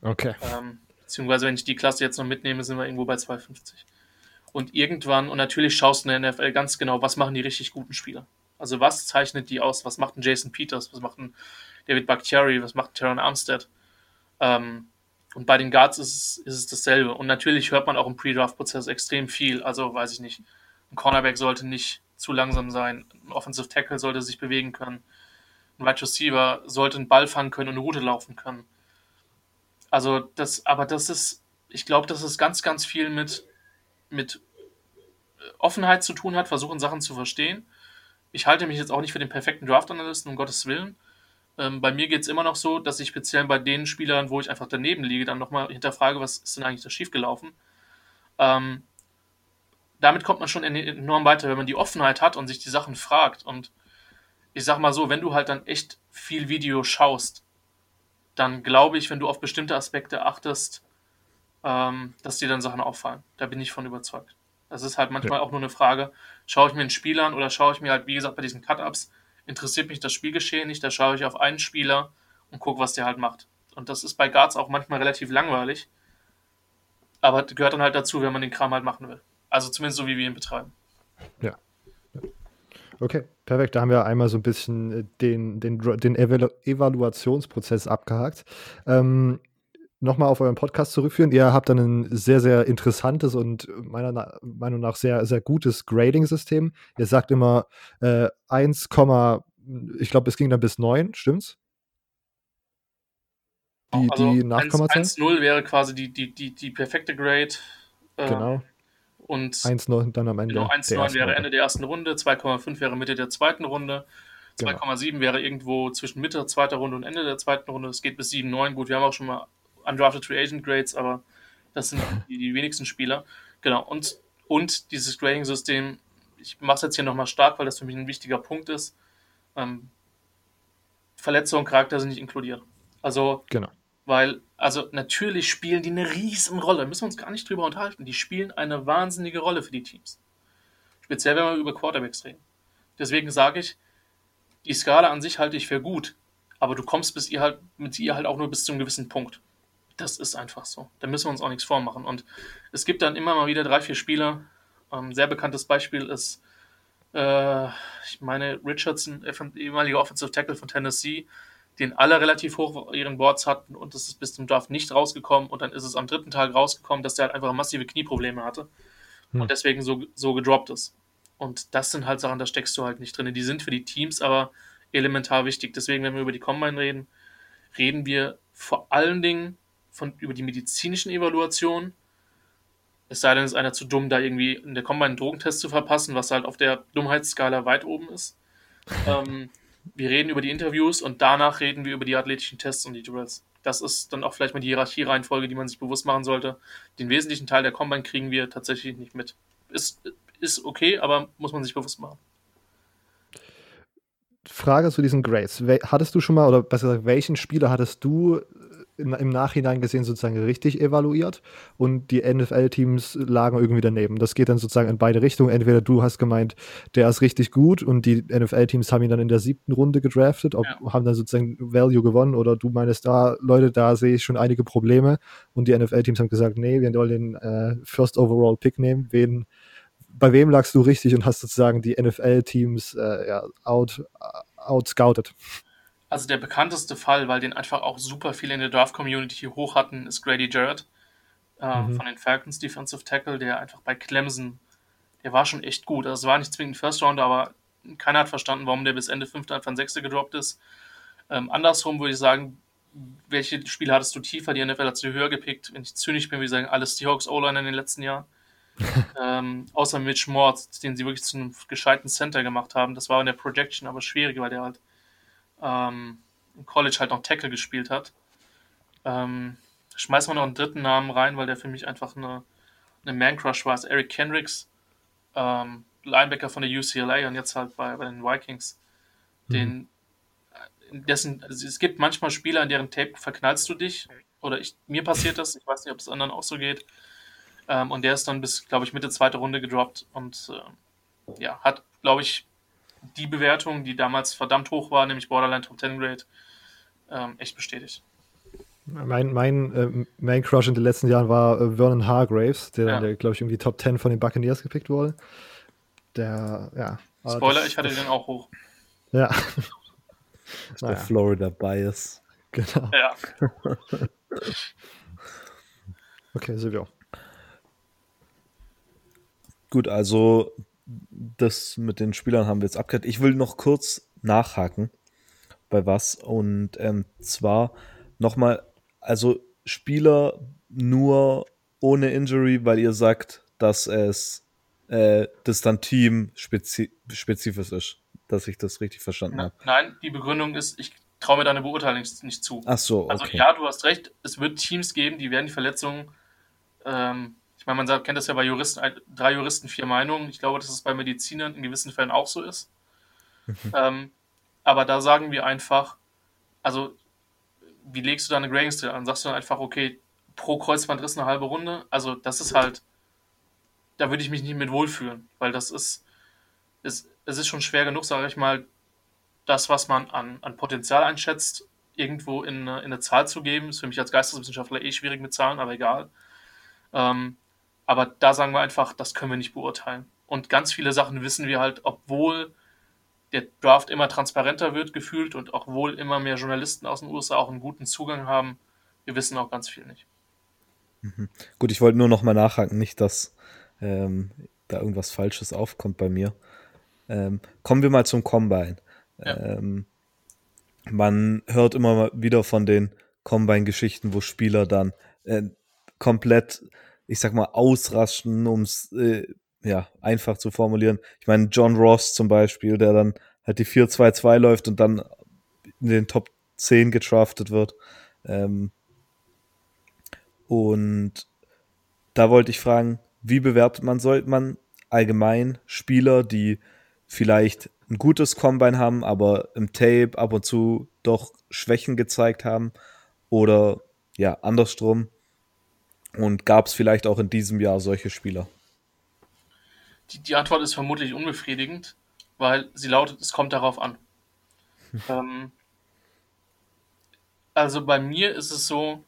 Okay. Ähm, beziehungsweise wenn ich die Klasse jetzt noch mitnehme, sind wir irgendwo bei 250. Und irgendwann, und natürlich schaust du in der NFL ganz genau, was machen die richtig guten Spieler. Also was zeichnet die aus? Was macht ein Jason Peters? Was macht ein David Bakhtiari? Was macht ein Teron Armstead? Ähm, und bei den Guards ist es, ist es dasselbe. Und natürlich hört man auch im Pre-Draft-Prozess extrem viel. Also weiß ich nicht, ein Cornerback sollte nicht zu langsam sein. Ein Offensive Tackle sollte sich bewegen können. Wide Receiver sollte einen Ball fangen können und eine Route laufen können. Also das, aber das ist, ich glaube, dass es ganz, ganz viel mit, mit äh, Offenheit zu tun hat, versuchen Sachen zu verstehen. Ich halte mich jetzt auch nicht für den perfekten Draft-Analysten, um Gottes Willen. Ähm, bei mir geht es immer noch so, dass ich speziell bei den Spielern, wo ich einfach daneben liege, dann nochmal hinterfrage, was ist denn eigentlich da schiefgelaufen. Ähm, damit kommt man schon enorm weiter, wenn man die Offenheit hat und sich die Sachen fragt. Und ich sag mal so, wenn du halt dann echt viel Video schaust, dann glaube ich, wenn du auf bestimmte Aspekte achtest, ähm, dass dir dann Sachen auffallen. Da bin ich von überzeugt. Das ist halt manchmal ja. auch nur eine Frage, schaue ich mir einen Spieler an oder schaue ich mir halt, wie gesagt, bei diesen Cut-Ups, interessiert mich das Spielgeschehen nicht, da schaue ich auf einen Spieler und gucke, was der halt macht. Und das ist bei Guards auch manchmal relativ langweilig, aber gehört dann halt dazu, wenn man den Kram halt machen will. Also zumindest so, wie wir ihn betreiben. Ja. Okay, perfekt. Da haben wir einmal so ein bisschen äh, den, den, den Evalu Evaluationsprozess abgehakt. Ähm, nochmal auf euren Podcast zurückführen. Ihr habt dann ein sehr, sehr interessantes und meiner Meinung nach sehr, sehr gutes Grading-System. Ihr sagt immer äh, 1, ich glaube, es ging dann bis 9, stimmt's? Die, also die Nachkommazahlen? 1,0 wäre quasi die, die, die, die perfekte Grade. Äh, genau. Und 1,9 dann am Ende. Genau, 1,9 wäre Ende der ersten Runde, 2,5 wäre Mitte der zweiten Runde, 2,7 genau. wäre irgendwo zwischen Mitte der zweiten Runde und Ende der zweiten Runde. Es geht bis 7,9. Gut, wir haben auch schon mal Undrafted Free Agent Grades, aber das sind *laughs* die, die wenigsten Spieler. Genau, und, und dieses Grading-System, ich mache es jetzt hier nochmal stark, weil das für mich ein wichtiger Punkt ist. Ähm, Verletzungen und Charakter sind nicht inkludiert. Also, genau. Weil, also natürlich spielen die eine riesen Rolle, müssen wir uns gar nicht drüber unterhalten. Die spielen eine wahnsinnige Rolle für die Teams. Speziell, wenn wir über Quarterbacks reden. Deswegen sage ich, die Skala an sich halte ich für gut, aber du kommst bis ihr halt, mit ihr halt auch nur bis zu einem gewissen Punkt. Das ist einfach so. Da müssen wir uns auch nichts vormachen. Und es gibt dann immer mal wieder drei, vier Spieler. Ein ähm, sehr bekanntes Beispiel ist, äh, ich meine, Richardson, ehemaliger Offensive Tackle von Tennessee, den alle relativ hoch auf ihren Boards hatten und es ist bis zum Draft nicht rausgekommen und dann ist es am dritten Tag rausgekommen, dass der halt einfach massive Knieprobleme hatte hm. und deswegen so, so gedroppt ist. Und das sind halt Sachen, da steckst du halt nicht drin. Die sind für die Teams aber elementar wichtig. Deswegen, wenn wir über die Combine reden, reden wir vor allen Dingen von, über die medizinischen Evaluationen. Es sei denn, es ist einer zu dumm, da irgendwie in der Combine einen Drogentest zu verpassen, was halt auf der Dummheitsskala weit oben ist. *laughs* ähm, wir reden über die Interviews und danach reden wir über die athletischen Tests und die Drills. Das ist dann auch vielleicht mal die Hierarchiereihenfolge, die man sich bewusst machen sollte. Den wesentlichen Teil der Combine kriegen wir tatsächlich nicht mit. Ist, ist okay, aber muss man sich bewusst machen. Frage zu diesen Grades. Hattest du schon mal, oder besser gesagt, welchen Spieler hattest du im, im Nachhinein gesehen sozusagen richtig evaluiert und die NFL-Teams lagen irgendwie daneben. Das geht dann sozusagen in beide Richtungen. Entweder du hast gemeint, der ist richtig gut und die NFL-Teams haben ihn dann in der siebten Runde gedraftet, ob, ja. haben dann sozusagen Value gewonnen oder du meinst, da, Leute, da sehe ich schon einige Probleme und die NFL-Teams haben gesagt, nee, wir wollen den äh, First Overall Pick nehmen. Wen, bei wem lagst du richtig und hast sozusagen die NFL-Teams äh, ja, out, outscouted? Also der bekannteste Fall, weil den einfach auch super viele in der Draft-Community hoch hatten, ist Grady Jarrett äh, mhm. von den Falcons Defensive Tackle, der einfach bei Clemson, der war schon echt gut. Also es war nicht zwingend First Rounder, aber keiner hat verstanden, warum der bis Ende 5. Anfang 6. gedroppt ist. Ähm, andersrum würde ich sagen, welche Spiele hattest du tiefer? Die NFL hat sie höher gepickt. Wenn ich zynisch bin, wie sagen alle Seahawks O-Line in den letzten Jahren. *laughs* ähm, außer Mitch Mords, den sie wirklich zu einem gescheiten Center gemacht haben. Das war in der Projection aber schwierig, weil der halt ähm, im College halt noch Tackle gespielt hat. Ähm, schmeiß mal noch einen dritten Namen rein, weil der für mich einfach eine, eine Man-Crush war. Das Eric Kendricks, ähm, Linebacker von der UCLA und jetzt halt bei, bei den Vikings. Den, mhm. dessen, also es gibt manchmal Spieler, in deren Tape verknallst du dich. Oder ich, mir passiert das, ich weiß nicht, ob es anderen auch so geht. Ähm, und der ist dann bis, glaube ich, Mitte zweite Runde gedroppt und äh, ja, hat, glaube ich, die Bewertung, die damals verdammt hoch war, nämlich Borderline Top 10 Grade, ähm, echt bestätigt. Mein, mein äh, Main Crush in den letzten Jahren war äh, Vernon Hargraves, der, ja. glaube ich, irgendwie Top 10 von den Buccaneers gepickt wurde. Der, ja. Spoiler, das, ich hatte den auch hoch. Ja. Das ist naja. der Florida Bias. Genau. Ja. *laughs* okay, Silvio. Gut, also das mit den Spielern haben wir jetzt abgehört. Ich will noch kurz nachhaken bei was und ähm, zwar nochmal, also Spieler nur ohne Injury, weil ihr sagt, dass es äh, das dann Team spezifisch ist, dass ich das richtig verstanden habe. Nein, die Begründung ist, ich traue mir deine Beurteilung nicht zu. Ach so, also okay. Also ja, du hast recht, es wird Teams geben, die werden die Verletzungen ähm, ich meine, man sagt, kennt das ja bei Juristen, drei Juristen, vier Meinungen. Ich glaube, dass es bei Medizinern in gewissen Fällen auch so ist. Mhm. Ähm, aber da sagen wir einfach, also, wie legst du da eine Grading Scale an? Sagst du dann einfach, okay, pro Kreuzbandriss eine halbe Runde? Also, das ist halt, da würde ich mich nicht mit wohlfühlen, weil das ist, ist es ist schon schwer genug, sage ich mal, das, was man an, an Potenzial einschätzt, irgendwo in, in eine Zahl zu geben. Ist für mich als Geisteswissenschaftler eh schwierig mit Zahlen, aber egal. Ähm, aber da sagen wir einfach, das können wir nicht beurteilen. Und ganz viele Sachen wissen wir halt, obwohl der Draft immer transparenter wird gefühlt und obwohl immer mehr Journalisten aus den USA auch einen guten Zugang haben, wir wissen auch ganz viel nicht. Mhm. Gut, ich wollte nur noch mal nachhaken, nicht, dass ähm, da irgendwas Falsches aufkommt bei mir. Ähm, kommen wir mal zum Combine. Ja. Ähm, man hört immer wieder von den Combine-Geschichten, wo Spieler dann äh, komplett ich sag mal, ausrasten, um es äh, ja, einfach zu formulieren. Ich meine, John Ross zum Beispiel, der dann halt die 4-2-2 läuft und dann in den Top 10 getraftet wird. Ähm, und da wollte ich fragen, wie bewertet man, sollte man allgemein Spieler, die vielleicht ein gutes Combine haben, aber im Tape ab und zu doch Schwächen gezeigt haben oder ja, andersrum, und gab es vielleicht auch in diesem Jahr solche Spieler? Die, die, Antwort ist vermutlich unbefriedigend, weil sie lautet, es kommt darauf an. *laughs* ähm, also bei mir ist es so,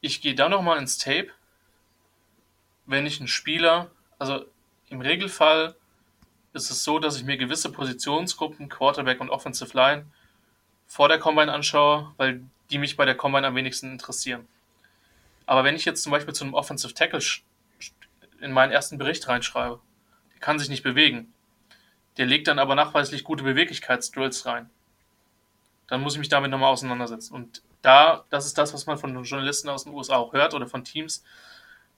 ich gehe da nochmal ins Tape, wenn ich einen Spieler, also im Regelfall ist es so, dass ich mir gewisse Positionsgruppen, Quarterback und Offensive Line, vor der Combine anschaue, weil die mich bei der Combine am wenigsten interessieren. Aber wenn ich jetzt zum Beispiel zu einem Offensive Tackle in meinen ersten Bericht reinschreibe, der kann sich nicht bewegen, der legt dann aber nachweislich gute Beweglichkeitsdrills rein, dann muss ich mich damit nochmal auseinandersetzen. Und da, das ist das, was man von Journalisten aus den USA auch hört oder von Teams,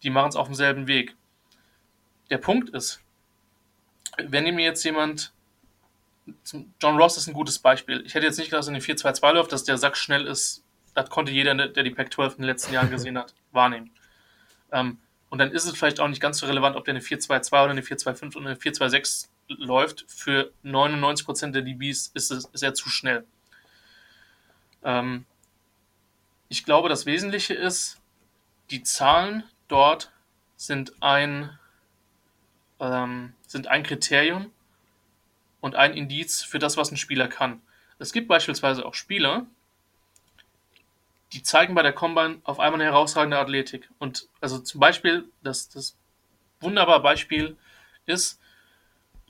die machen es auf demselben Weg. Der Punkt ist, wenn mir jetzt jemand, John Ross ist ein gutes Beispiel. Ich hätte jetzt nicht gedacht, dass in den 4-2-2 läuft, dass der Sack schnell ist das konnte jeder, der die Pac-12 in den letzten Jahren gesehen hat, wahrnehmen. Ähm, und dann ist es vielleicht auch nicht ganz so relevant, ob der eine 4-2-2 oder eine 4-2-5 oder eine 4-2-6 läuft. Für 99% der DBs ist, es, er zu schnell. Ähm, ich glaube, das Wesentliche ist, die Zahlen dort sind ein, ähm, sind ein Kriterium und ein Indiz für das, was ein Spieler kann. Es gibt beispielsweise auch Spieler, die zeigen bei der Combine auf einmal eine herausragende Athletik. Und also zum Beispiel, das, das wunderbare Beispiel ist,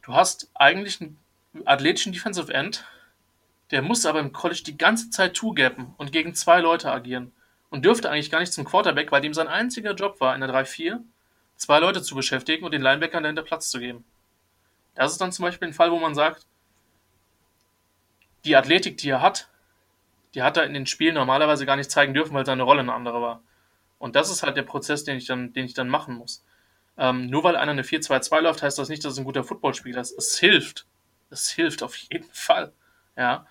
du hast eigentlich einen athletischen Defensive End, der muss aber im College die ganze Zeit zugappen und gegen zwei Leute agieren. Und dürfte eigentlich gar nicht zum Quarterback, weil dem sein einziger Job war, in der 3-4 zwei Leute zu beschäftigen und den Linebackern dahinter Platz zu geben. Das ist dann zum Beispiel ein Fall, wo man sagt, die Athletik, die er hat, die hat er in den Spielen normalerweise gar nicht zeigen dürfen, weil seine Rolle eine andere war. Und das ist halt der Prozess, den ich dann, den ich dann machen muss. Ähm, nur weil einer eine 4-2-2 läuft, heißt das nicht, dass es ein guter Footballspieler ist. Es hilft. Es hilft auf jeden *laughs* Fall. Ja.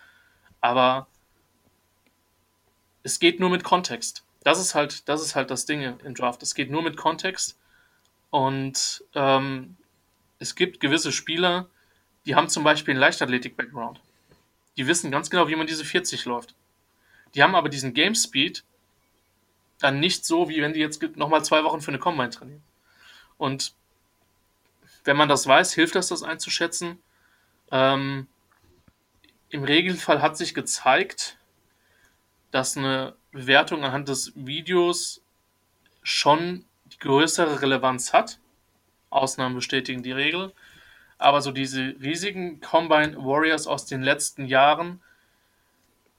Aber es geht nur mit Kontext. Das ist halt, das ist halt das Ding im Draft. Es geht nur mit Kontext. Und ähm, es gibt gewisse Spieler, die haben zum Beispiel einen Leichtathletik-Background. Die wissen ganz genau, wie man diese 40 läuft. Die haben aber diesen Game Speed dann nicht so, wie wenn die jetzt nochmal zwei Wochen für eine Combine trainieren. Und wenn man das weiß, hilft das, das einzuschätzen. Ähm, Im Regelfall hat sich gezeigt, dass eine Bewertung anhand des Videos schon die größere Relevanz hat. Ausnahmen bestätigen die Regel. Aber so diese riesigen Combine Warriors aus den letzten Jahren,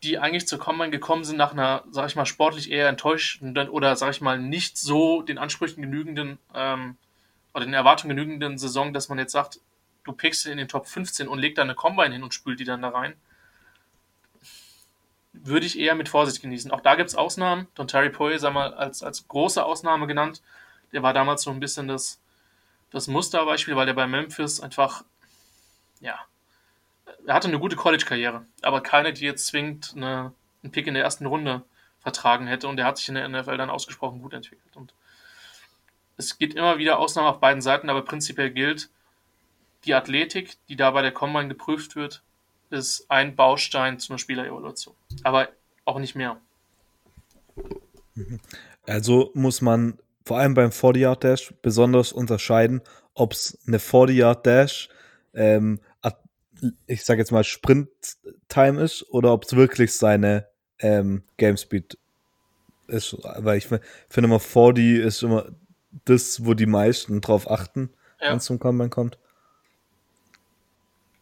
die eigentlich zur Combine gekommen sind nach einer, sag ich mal, sportlich eher enttäuschenden oder, sag ich mal, nicht so den Ansprüchen genügenden ähm, oder den Erwartungen genügenden Saison, dass man jetzt sagt, du pickst in den Top 15 und leg da eine Combine hin und spült die dann da rein, würde ich eher mit Vorsicht genießen. Auch da gibt es Ausnahmen. Don Terry Poe, sag mal, als, als große Ausnahme genannt. Der war damals so ein bisschen das, das Musterbeispiel, weil der bei Memphis einfach, ja, er hatte eine gute College-Karriere, aber keine, die jetzt zwingend eine, einen Pick in der ersten Runde vertragen hätte und der hat sich in der NFL dann ausgesprochen gut entwickelt. Und es gibt immer wieder Ausnahmen auf beiden Seiten, aber prinzipiell gilt, die Athletik, die da bei der Combine geprüft wird, ist ein Baustein zu einer Spielerevaluation. Aber auch nicht mehr. Also muss man vor allem beim 40-Yard-Dash besonders unterscheiden, ob es eine 40-Yard-Dash, ähm, ich sage jetzt mal Sprint-Time ist oder ob es wirklich seine ähm, Game Speed ist. Weil ich finde immer 40 ist immer das, wo die meisten drauf achten, ja. wenn es zum Combine kommt.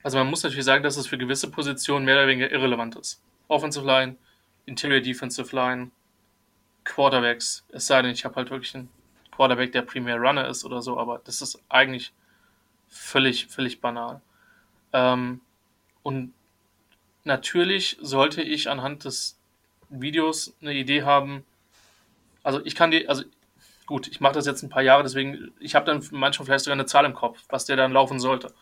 Also man muss natürlich sagen, dass es für gewisse Positionen mehr oder weniger irrelevant ist. Offensive Line, Interior Defensive Line, Quarterbacks. Es sei denn, ich habe halt wirklich einen Quarterback, der primär Runner ist oder so, aber das ist eigentlich völlig, völlig banal. Ähm, und natürlich sollte ich anhand des Videos eine Idee haben. Also ich kann die, also gut, ich mache das jetzt ein paar Jahre, deswegen, ich habe dann manchmal vielleicht sogar eine Zahl im Kopf, was der dann laufen sollte.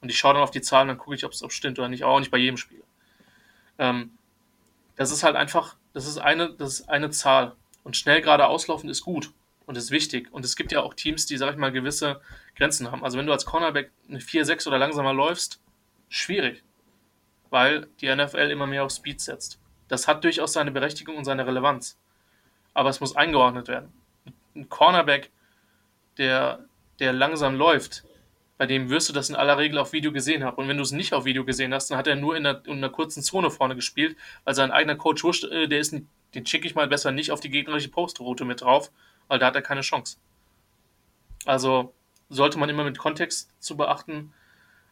Und ich schaue dann auf die Zahlen, dann gucke ich, ob es stimmt oder nicht, aber auch nicht bei jedem Spiel. Ähm, das ist halt einfach, das ist eine, das ist eine Zahl. Und schnell gerade auslaufen ist gut und ist wichtig. Und es gibt ja auch Teams, die, sag ich mal, gewisse Grenzen haben. Also wenn du als Cornerback eine 4-6 oder langsamer läufst, schwierig. Weil die NFL immer mehr auf Speed setzt. Das hat durchaus seine Berechtigung und seine Relevanz. Aber es muss eingeordnet werden. Ein Cornerback, der, der langsam läuft, bei dem wirst du das in aller Regel auf Video gesehen haben. Und wenn du es nicht auf Video gesehen hast, dann hat er nur in einer, in einer kurzen Zone vorne gespielt, weil sein eigener Coach wusste, äh, der ist, den schicke ich mal besser nicht auf die gegnerische Postroute mit drauf, weil da hat er keine Chance. Also sollte man immer mit Kontext zu beachten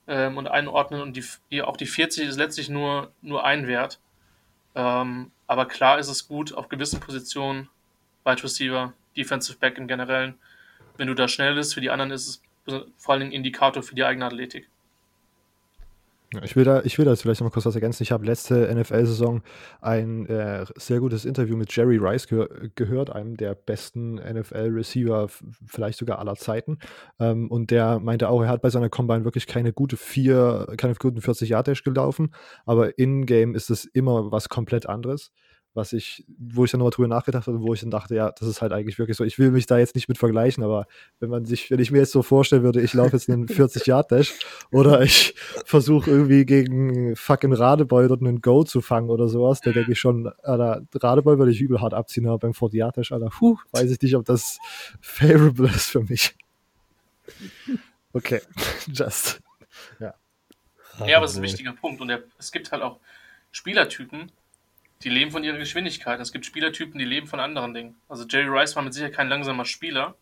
ähm, und einordnen und die, die, auch die 40 ist letztlich nur, nur ein Wert. Ähm, aber klar ist es gut, auf gewissen Positionen, Wide Receiver, Defensive Back im Generellen, wenn du da schnell bist, für die anderen ist es vor allem Indikator für die eigene Athletik. Ich will, da, ich will da jetzt vielleicht noch mal kurz was ergänzen. Ich habe letzte NFL-Saison ein äh, sehr gutes Interview mit Jerry Rice ge gehört, einem der besten NFL-Receiver vielleicht sogar aller Zeiten. Ähm, und der meinte auch, er hat bei seiner Combine wirklich keine gute vier, keine guten 40 Yard Dash gelaufen, aber in-game ist es immer was komplett anderes was ich, wo ich dann nochmal drüber nachgedacht habe, wo ich dann dachte, ja, das ist halt eigentlich wirklich so. Ich will mich da jetzt nicht mit vergleichen, aber wenn man sich, wenn ich mir jetzt so vorstellen würde, ich laufe jetzt einen *laughs* 40-Yard-Dash oder ich versuche irgendwie gegen fucking Radeboy dort einen Go zu fangen oder sowas, da denke ich schon, Alter, Radeboy würde ich übel hart abziehen, aber beim 40-Yard-Dash, Alter, puh, weiß ich nicht, ob das favorable ist für mich. Okay, *laughs* just. Ja. Ja, aber es ist ein wichtiger Punkt und der, es gibt halt auch Spielertypen, die leben von ihrer Geschwindigkeit. Es gibt Spielertypen, die leben von anderen Dingen. Also Jerry Rice war mit Sicherheit kein langsamer Spieler,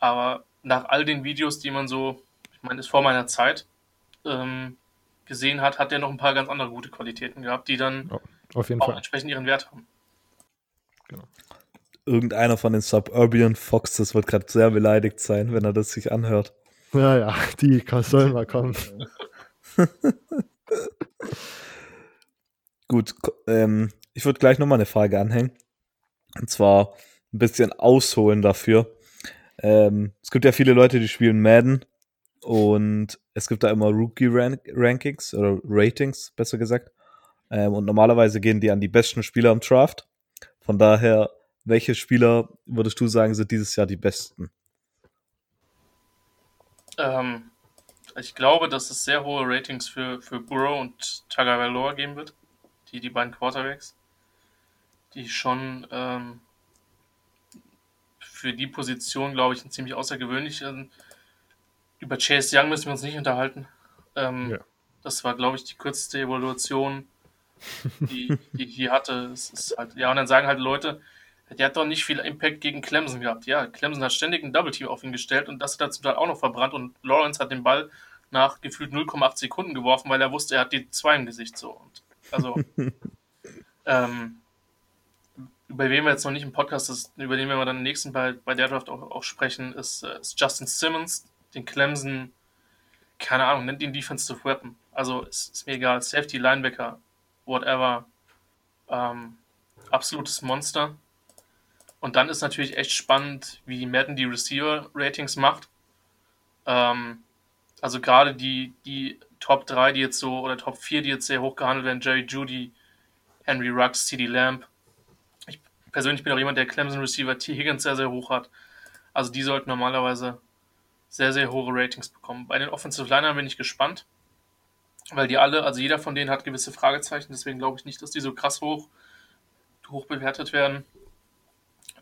aber nach all den Videos, die man so, ich meine, ist vor meiner Zeit, ähm, gesehen hat, hat er noch ein paar ganz andere gute Qualitäten gehabt, die dann oh, auch Fall. entsprechend ihren Wert haben. Genau. Irgendeiner von den Suburban Foxes wird gerade sehr beleidigt sein, wenn er das sich anhört. Ja, ja, die sollen mal kommen. *laughs* Gut, ähm, ich würde gleich nochmal eine Frage anhängen. Und zwar ein bisschen ausholen dafür. Ähm, es gibt ja viele Leute, die spielen Madden und es gibt da immer Rookie-Rankings oder Ratings, besser gesagt. Ähm, und normalerweise gehen die an die besten Spieler im Draft. Von daher, welche Spieler würdest du sagen, sind dieses Jahr die besten? Ähm, ich glaube, dass es sehr hohe Ratings für, für Burrow und Tagovailoa geben wird. Die, die beiden Quarterbacks. Die schon ähm, für die Position, glaube ich, ein ziemlich außergewöhnlich. Über Chase Young müssen wir uns nicht unterhalten. Ähm, ja. Das war, glaube ich, die kürzeste Evaluation, *laughs* die, die hier hatte. Es ist halt, ja, und dann sagen halt Leute, der hat doch nicht viel Impact gegen Clemson gehabt. Ja, Clemson hat ständig ein Double Team auf ihn gestellt und das hat er zum Teil auch noch verbrannt und Lawrence hat den Ball nach gefühlt 0,8 Sekunden geworfen, weil er wusste, er hat die zwei im Gesicht so. Und also, ähm, über wen wir jetzt noch nicht im Podcast ist, über den wir dann nächsten bei, bei der Draft auch, auch sprechen, ist, äh, ist Justin Simmons, den Clemson, keine Ahnung, nennt ihn Defensive Weapon. Also ist, ist mir egal, Safety, Linebacker, whatever. Ähm, absolutes Monster. Und dann ist natürlich echt spannend, wie Madden die Receiver-Ratings macht. Ähm, also gerade die, die Top 3, die jetzt so, oder Top 4, die jetzt sehr hoch gehandelt werden, Jerry Judy, Henry Ruggs, CD Lamb. Ich persönlich bin auch jemand, der Clemson Receiver T. Higgins sehr, sehr hoch hat. Also die sollten normalerweise sehr, sehr hohe Ratings bekommen. Bei den Offensive Linern bin ich gespannt, weil die alle, also jeder von denen hat gewisse Fragezeichen, deswegen glaube ich nicht, dass die so krass hoch, hoch bewertet werden.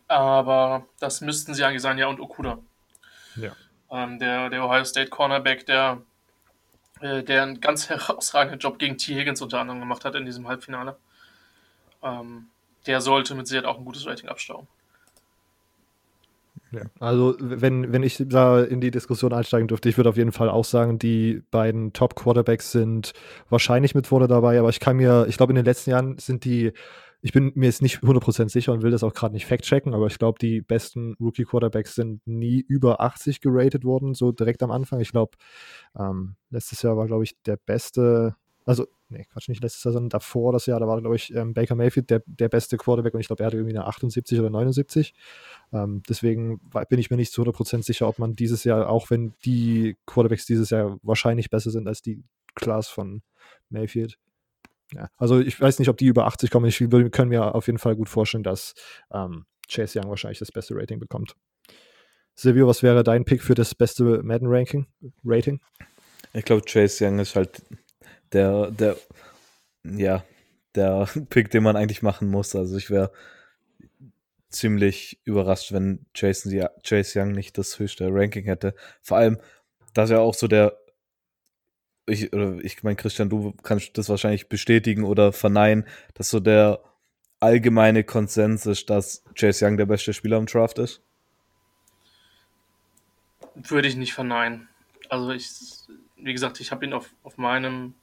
Aber das müssten sie eigentlich sein, ja, und Okuda. Ja. Ähm, der, der Ohio State Cornerback, der, der einen ganz *laughs* herausragenden Job gegen T. Higgins unter anderem gemacht hat in diesem Halbfinale. Ähm, der sollte mit Sicherheit auch ein gutes Rating abstauben. Ja. Also, wenn, wenn ich da in die Diskussion einsteigen dürfte, ich würde auf jeden Fall auch sagen, die beiden Top-Quarterbacks sind wahrscheinlich mit vorne dabei, aber ich kann mir, ich glaube, in den letzten Jahren sind die ich bin mir jetzt nicht 100% sicher und will das auch gerade nicht fact-checken, aber ich glaube, die besten Rookie-Quarterbacks sind nie über 80 geratet worden, so direkt am Anfang. Ich glaube, ähm, letztes Jahr war, glaube ich, der beste, also, nee, Quatsch, nicht letztes Jahr, sondern davor das Jahr, da war, glaube ich, ähm, Baker Mayfield der, der beste Quarterback und ich glaube, er hatte irgendwie eine 78 oder 79. Ähm, deswegen bin ich mir nicht zu 100% sicher, ob man dieses Jahr, auch wenn die Quarterbacks dieses Jahr wahrscheinlich besser sind als die Class von Mayfield, ja, also ich weiß nicht, ob die über 80 kommen. Ich können mir auf jeden Fall gut vorstellen, dass ähm, Chase Young wahrscheinlich das beste Rating bekommt. Silvio, was wäre dein Pick für das beste Madden-Ranking? Rating? Ich glaube, Chase Young ist halt der, der, ja, der *laughs* Pick, den man eigentlich machen muss. Also ich wäre ziemlich überrascht, wenn Jason, Chase Young nicht das höchste Ranking hätte. Vor allem, dass er auch so der ich, oder ich meine, Christian, du kannst das wahrscheinlich bestätigen oder verneinen, dass so der allgemeine Konsens ist, dass Chase Young der beste Spieler im Draft ist? Würde ich nicht verneinen. Also ich, wie gesagt, ich habe ihn auf, auf meinem,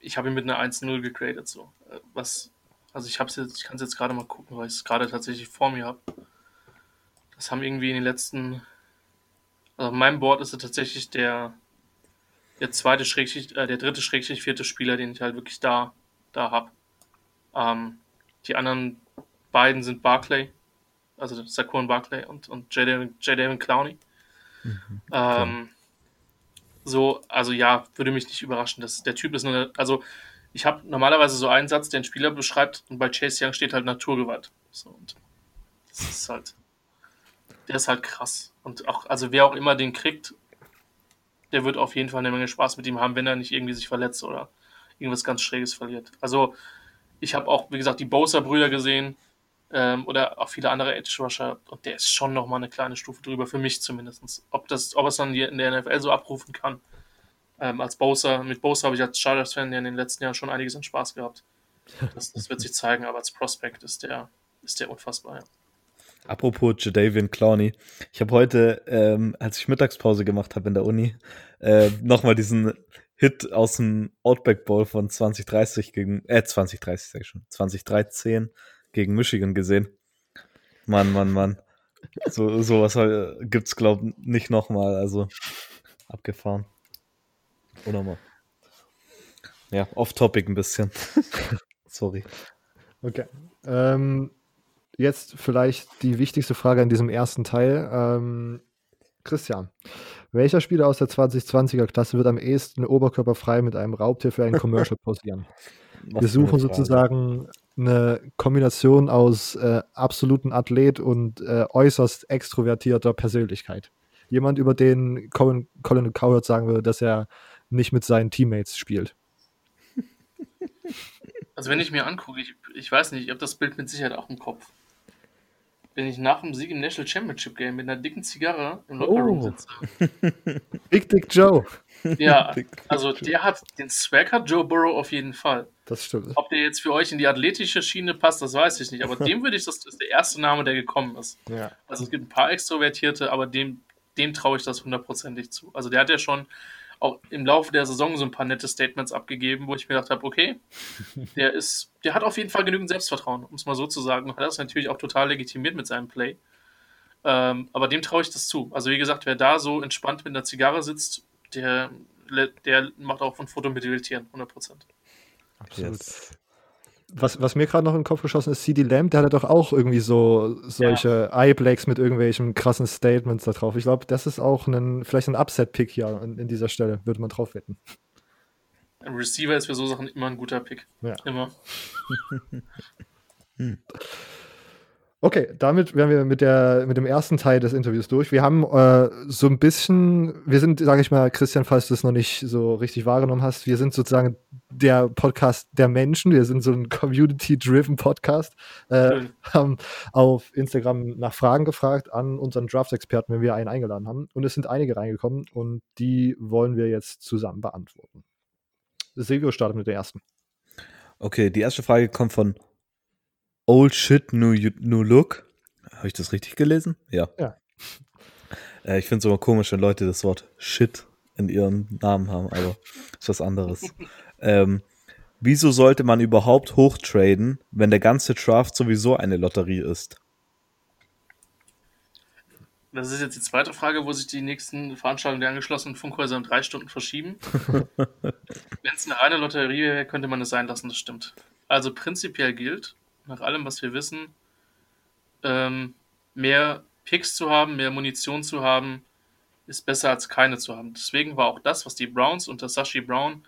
ich habe ihn mit einer 1-0 gegradet, so. Was, also ich hab's jetzt, ich kann es jetzt gerade mal gucken, weil ich es gerade tatsächlich vor mir habe. Das haben irgendwie in den letzten, also auf meinem Board ist er tatsächlich der, der zweite Schrägstrich, äh, der dritte Schrägstrich, vierte Spieler, den ich halt wirklich da, da habe. Ähm, die anderen beiden sind Barclay, also Saquon Barclay und, und Jadavion Clowney. Mhm, ähm, so, also ja, würde mich nicht überraschen, dass der Typ ist nur, eine, also ich habe normalerweise so einen Satz, der einen Spieler beschreibt und bei Chase Young steht halt Naturgewalt. So, und das ist halt, der ist halt krass. Und auch, also wer auch immer den kriegt, der wird auf jeden Fall eine Menge Spaß mit ihm haben, wenn er nicht irgendwie sich verletzt oder irgendwas ganz Schräges verliert. Also ich habe auch, wie gesagt, die Bowser-Brüder gesehen ähm, oder auch viele andere Edge-Rusher und der ist schon nochmal eine kleine Stufe drüber, für mich zumindest. Ob, das, ob es dann in der NFL so abrufen kann, ähm, als Bowser, mit Bowser habe ich als Chargers-Fan in den letzten Jahren schon einiges an Spaß gehabt. Das, das wird sich zeigen, aber als Prospect ist der, ist der unfassbar, ja. Apropos Jadavian Clowney. Ich habe heute, ähm, als ich Mittagspause gemacht habe in der Uni, äh, nochmal diesen Hit aus dem Outback Bowl von 2030 gegen, äh, 2030 sag ich schon, 2013 gegen Michigan gesehen. Mann, Mann, Mann. So, sowas gibt's, glaub nicht nochmal, also abgefahren. Oder mal. Ja, off-topic ein bisschen. *laughs* Sorry. Okay. Ähm, jetzt vielleicht die wichtigste Frage in diesem ersten Teil. Ähm, Christian, welcher Spieler aus der 2020er Klasse wird am ehesten oberkörperfrei mit einem Raubtier für ein Commercial *laughs* posieren? Wir suchen sozusagen eine Kombination aus äh, absoluten Athlet und äh, äußerst extrovertierter Persönlichkeit. Jemand, über den Colin, Colin Coward sagen würde, dass er nicht mit seinen Teammates spielt. Also wenn ich mir angucke, ich, ich weiß nicht, ich habe das Bild mit Sicherheit auch im Kopf. Wenn ich nach dem Sieg im National Championship Game mit einer dicken Zigarre im Lockerroom Oh. sitze. *laughs* Big Dick Joe. Ja, *laughs* also der hat, den Swag hat Joe Burrow auf jeden Fall. Das stimmt. Ob der jetzt für euch in die athletische Schiene passt, das weiß ich nicht. Aber *laughs* dem würde ich, das ist der erste Name, der gekommen ist. Ja. Also es gibt ein paar Extrovertierte, aber dem, dem traue ich das hundertprozentig zu. Also der hat ja schon auch im Laufe der Saison so ein paar nette Statements abgegeben, wo ich mir gedacht habe, okay, *laughs* der ist, der hat auf jeden Fall genügend Selbstvertrauen, um es mal so zu sagen. Und hat das natürlich auch total legitimiert mit seinem Play. Ähm, aber dem traue ich das zu. Also wie gesagt, wer da so entspannt mit einer Zigarre sitzt, der, der macht auch ein Foto mit Wildtieren, 100%. Absolut. Yes. Was, was mir gerade noch in den Kopf geschossen ist, CD Lamb, der hatte doch auch irgendwie so solche Eye-Blacks mit irgendwelchen krassen Statements da drauf. Ich glaube, das ist auch ein, vielleicht ein Upset-Pick hier in, in dieser Stelle, würde man drauf wetten. Ein Receiver ist für so Sachen immer ein guter Pick. Ja. Immer. *laughs* *laughs* Okay, damit wären wir mit, der, mit dem ersten Teil des Interviews durch. Wir haben äh, so ein bisschen, wir sind, sage ich mal, Christian, falls du es noch nicht so richtig wahrgenommen hast, wir sind sozusagen der Podcast der Menschen. Wir sind so ein Community-driven Podcast. Äh, Schön. haben auf Instagram nach Fragen gefragt an unseren Draft-Experten, wenn wir einen eingeladen haben. Und es sind einige reingekommen und die wollen wir jetzt zusammen beantworten. Silvio startet mit der ersten. Okay, die erste Frage kommt von Old Shit New, new Look. Habe ich das richtig gelesen? Ja. Ja. *laughs* Äh, ich finde es immer komisch, wenn Leute das Wort Shit in ihren Namen haben, aber ist was anderes. *laughs* ähm, wieso sollte man überhaupt hochtraden, wenn der ganze Draft sowieso eine Lotterie ist? Das ist jetzt die zweite Frage, wo sich die nächsten Veranstaltungen der angeschlossenen Funkhäuser um drei Stunden verschieben. *laughs* Wenn es eine reine Lotterie wäre, könnte man es sein lassen, das stimmt. Also prinzipiell gilt, nach allem, was wir wissen, ähm, mehr Picks zu haben, mehr Munition zu haben, ist besser als keine zu haben. Deswegen war auch das, was die Browns unter Sashi Brown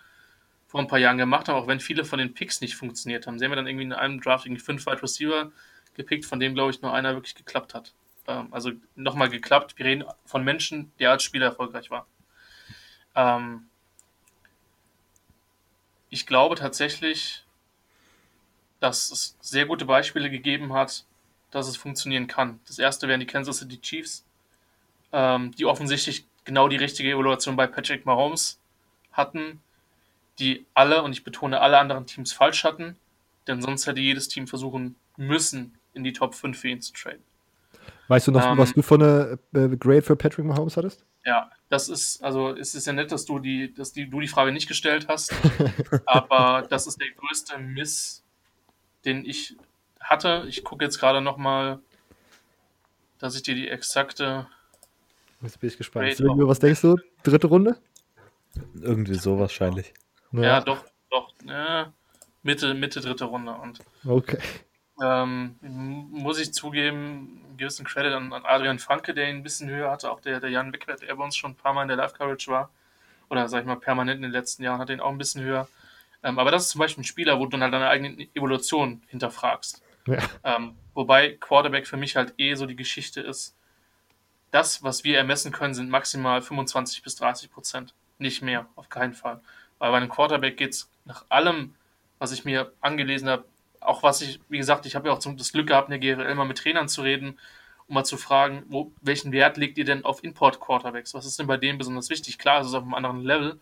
vor ein paar Jahren gemacht haben, auch wenn viele von den Picks nicht funktioniert haben. Sie haben ja dann irgendwie in einem Draft irgendwie fünf Wide Receiver gepickt, von dem, glaube ich, nur einer wirklich geklappt hat. Ähm, also nochmal geklappt. Wir reden von Menschen, der als Spieler erfolgreich war. Ähm, ich glaube tatsächlich, dass es sehr gute Beispiele gegeben hat, dass es funktionieren kann. Das erste wären die Kansas City Chiefs, ähm, die offensichtlich genau die richtige Evaluation bei Patrick Mahomes hatten, die alle, und ich betone alle anderen Teams falsch hatten, denn sonst hätte jedes Team versuchen müssen, in die Top 5 für ihn zu traden. Weißt du noch, Ähm, was du für eine äh, Grade für Patrick Mahomes hattest? Ja, das ist, also es ist ja nett, dass du die, dass die, du die Frage nicht gestellt hast, *laughs* aber das ist der größte Miss, den ich hatte. Ich gucke jetzt gerade nochmal, dass ich dir die exakte. Jetzt bin ich gespannt. Grade Silvio, was denkst du? Dritte Runde? Irgendwie so wahrscheinlich. Ja, doch, doch, äh, Mitte, Mitte dritte Runde. Und Okay. ähm, muss ich zugeben, einen gewissen Credit an, an Adrian Franke, der ihn ein bisschen höher hatte, auch der, der Jan Wickwert, der bei uns schon ein paar Mal in der Live-Coverage war. Oder sag ich mal, permanent in den letzten Jahren, hat ihn auch ein bisschen höher. Ähm, aber das ist zum Beispiel ein Spieler, wo du dann halt deine eigene Evolution hinterfragst. Ja. Ähm, wobei Quarterback für mich halt eh so die Geschichte ist, das, was wir ermessen können, sind maximal 25 bis 30 Prozent. Nicht mehr, auf keinen Fall. Weil bei einem Quarterback geht es nach allem, was ich mir angelesen habe, auch was ich, wie gesagt, ich habe ja auch zum, das Glück gehabt, in der GRL mal mit Trainern zu reden, um mal zu fragen, wo, welchen Wert legt ihr denn auf Import-Quarterbacks? Was ist denn bei denen besonders wichtig? Klar, es ist auf einem anderen Level.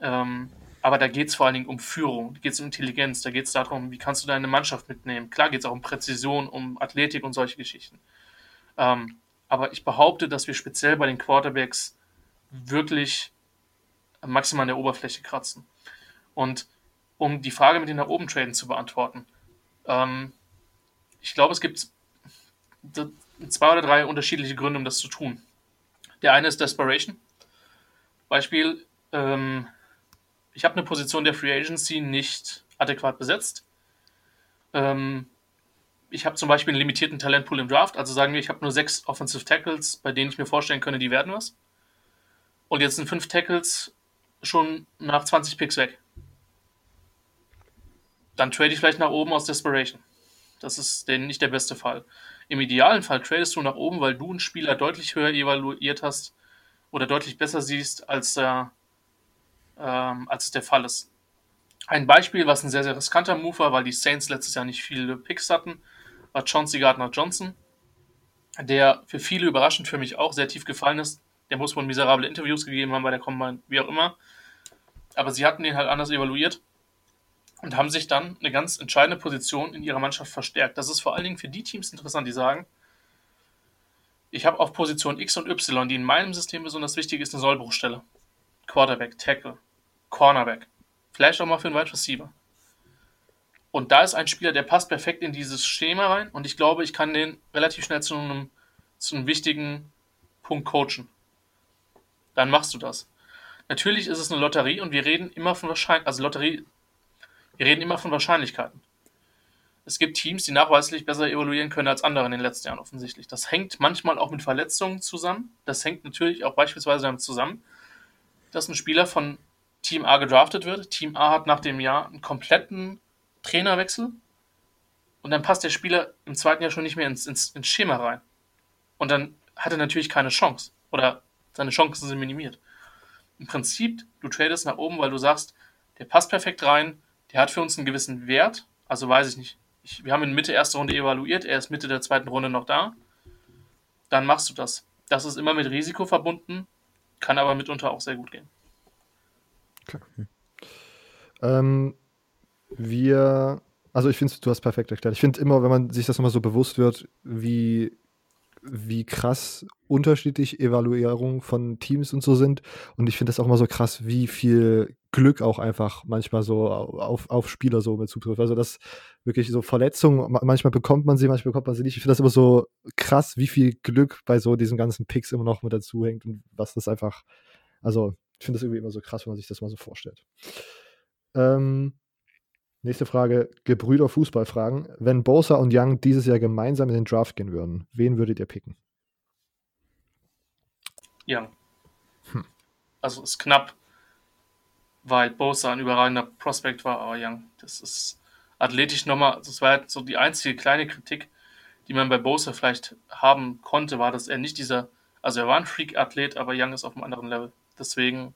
Ähm, aber da geht es vor allen Dingen um Führung, da geht es um Intelligenz, da geht es darum, wie kannst du deine Mannschaft mitnehmen. Klar geht es auch um Präzision, um Athletik und solche Geschichten. Ähm, aber ich behaupte, dass wir speziell bei den Quarterbacks wirklich maximal an der Oberfläche kratzen. Und um die Frage mit den nach oben traden zu beantworten, ähm, ich glaube, es gibt zwei oder drei unterschiedliche Gründe, um das zu tun. Der eine ist Desperation. Beispiel, ähm, ich habe eine Position der Free Agency nicht adäquat besetzt. Ähm, ich habe zum Beispiel einen limitierten Talentpool im Draft, also sagen wir, ich habe nur sechs Offensive Tackles, bei denen ich mir vorstellen könnte, die werden was. Und jetzt sind fünf Tackles schon nach 20 Picks weg. Dann trade ich vielleicht nach oben aus Desperation. Das ist denn nicht der beste Fall. Im idealen Fall tradest du nach oben, weil du einen Spieler deutlich höher evaluiert hast oder deutlich besser siehst, als, der, ähm, als es der Fall ist. Ein Beispiel, was ein sehr, sehr riskanter Move war, weil die Saints letztes Jahr nicht viele Picks hatten, war Chauncey Gardner-Johnson, der für viele überraschend für mich auch sehr tief gefallen ist. Der muss wohl miserable Interviews gegeben haben bei der Combine, wie auch immer. Aber sie hatten ihn halt anders evaluiert und haben sich dann eine ganz entscheidende Position in ihrer Mannschaft verstärkt. Das ist vor allen Dingen für die Teams interessant, die sagen, ich habe auf Position X und Y, die in meinem System besonders wichtig ist, eine Sollbruchstelle. Quarterback, Tackle, Cornerback, vielleicht auch mal für einen Wide Receiver. Und da ist ein Spieler, der passt perfekt in dieses Schema rein und ich glaube, ich kann den relativ schnell zu einem, zu einem wichtigen Punkt coachen. Dann machst du das. Natürlich ist es eine Lotterie und wir reden immer von Wahrscheinlichkeiten, also Lotterie wir reden immer von Wahrscheinlichkeiten. Es gibt Teams, die nachweislich besser evaluieren können als andere in den letzten Jahren offensichtlich. Das hängt manchmal auch mit Verletzungen zusammen. Das hängt natürlich auch beispielsweise damit zusammen, dass ein Spieler von Team A gedraftet wird. Team A hat nach dem Jahr einen kompletten Trainerwechsel und dann passt der Spieler im zweiten Jahr schon nicht mehr ins, ins, ins Schema rein. Und dann hat er natürlich keine Chance oder seine Chancen sind minimiert. Im Prinzip, du tradest nach oben, weil du sagst, der passt perfekt rein, der hat für uns einen gewissen Wert. Also weiß ich nicht. Ich, wir haben ihn Mitte erster Runde evaluiert, er ist Mitte der zweiten Runde noch da. Dann machst du das. Das ist immer mit Risiko verbunden, kann aber mitunter auch sehr gut gehen. Okay. Ähm, wir, also ich finde, du hast perfekt erklärt. Ich finde immer, wenn man sich das nochmal so bewusst wird, wie wie krass unterschiedlich Evaluierungen von Teams und so sind. Und ich finde das auch immer so krass, wie viel Glück auch einfach manchmal so auf, auf Spieler so mit zutrifft. Also das wirklich so Verletzungen, manchmal bekommt man sie, manchmal bekommt man sie nicht. Ich finde das immer so krass, wie viel Glück bei so diesen ganzen Picks immer noch mit dazu hängt und was das einfach, also ich finde das irgendwie immer so krass, wenn man sich das mal so vorstellt. Ähm, Nächste Frage: Gebrüder Fußball fragen. Wenn Bosa und Young dieses Jahr gemeinsam in den Draft gehen würden, wen würdet ihr picken? Young. Hm. Also ist knapp, weil Bosa ein überragender Prospekt war, aber Young, das ist athletisch nochmal, das war so die einzige kleine Kritik, die man bei Bosa vielleicht haben konnte, war, dass er nicht dieser, also er war ein Freak-Athlet, aber Young ist auf einem anderen Level. Deswegen,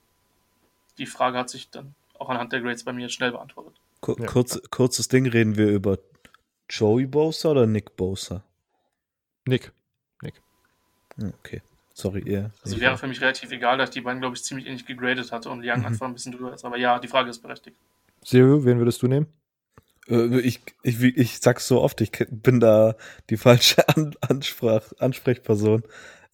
die Frage hat sich dann auch anhand der Grades bei mir schnell beantwortet. Kur ja. kurz, kurzes Ding, reden wir über Joey Bosa oder Nick Bosa? Nick. Nick. Hm, okay. Sorry, ihr. Also wäre für mich relativ egal, dass ich die beiden, glaube ich, ziemlich ähnlich gegradet hatte und Young mhm. einfach ein bisschen drüber ist. Aber ja, die Frage ist berechtigt. Silvio, wen würdest du nehmen? Äh, ich, ich, ich sag's so oft, ich bin da die falsche An Ansprach, Ansprechperson.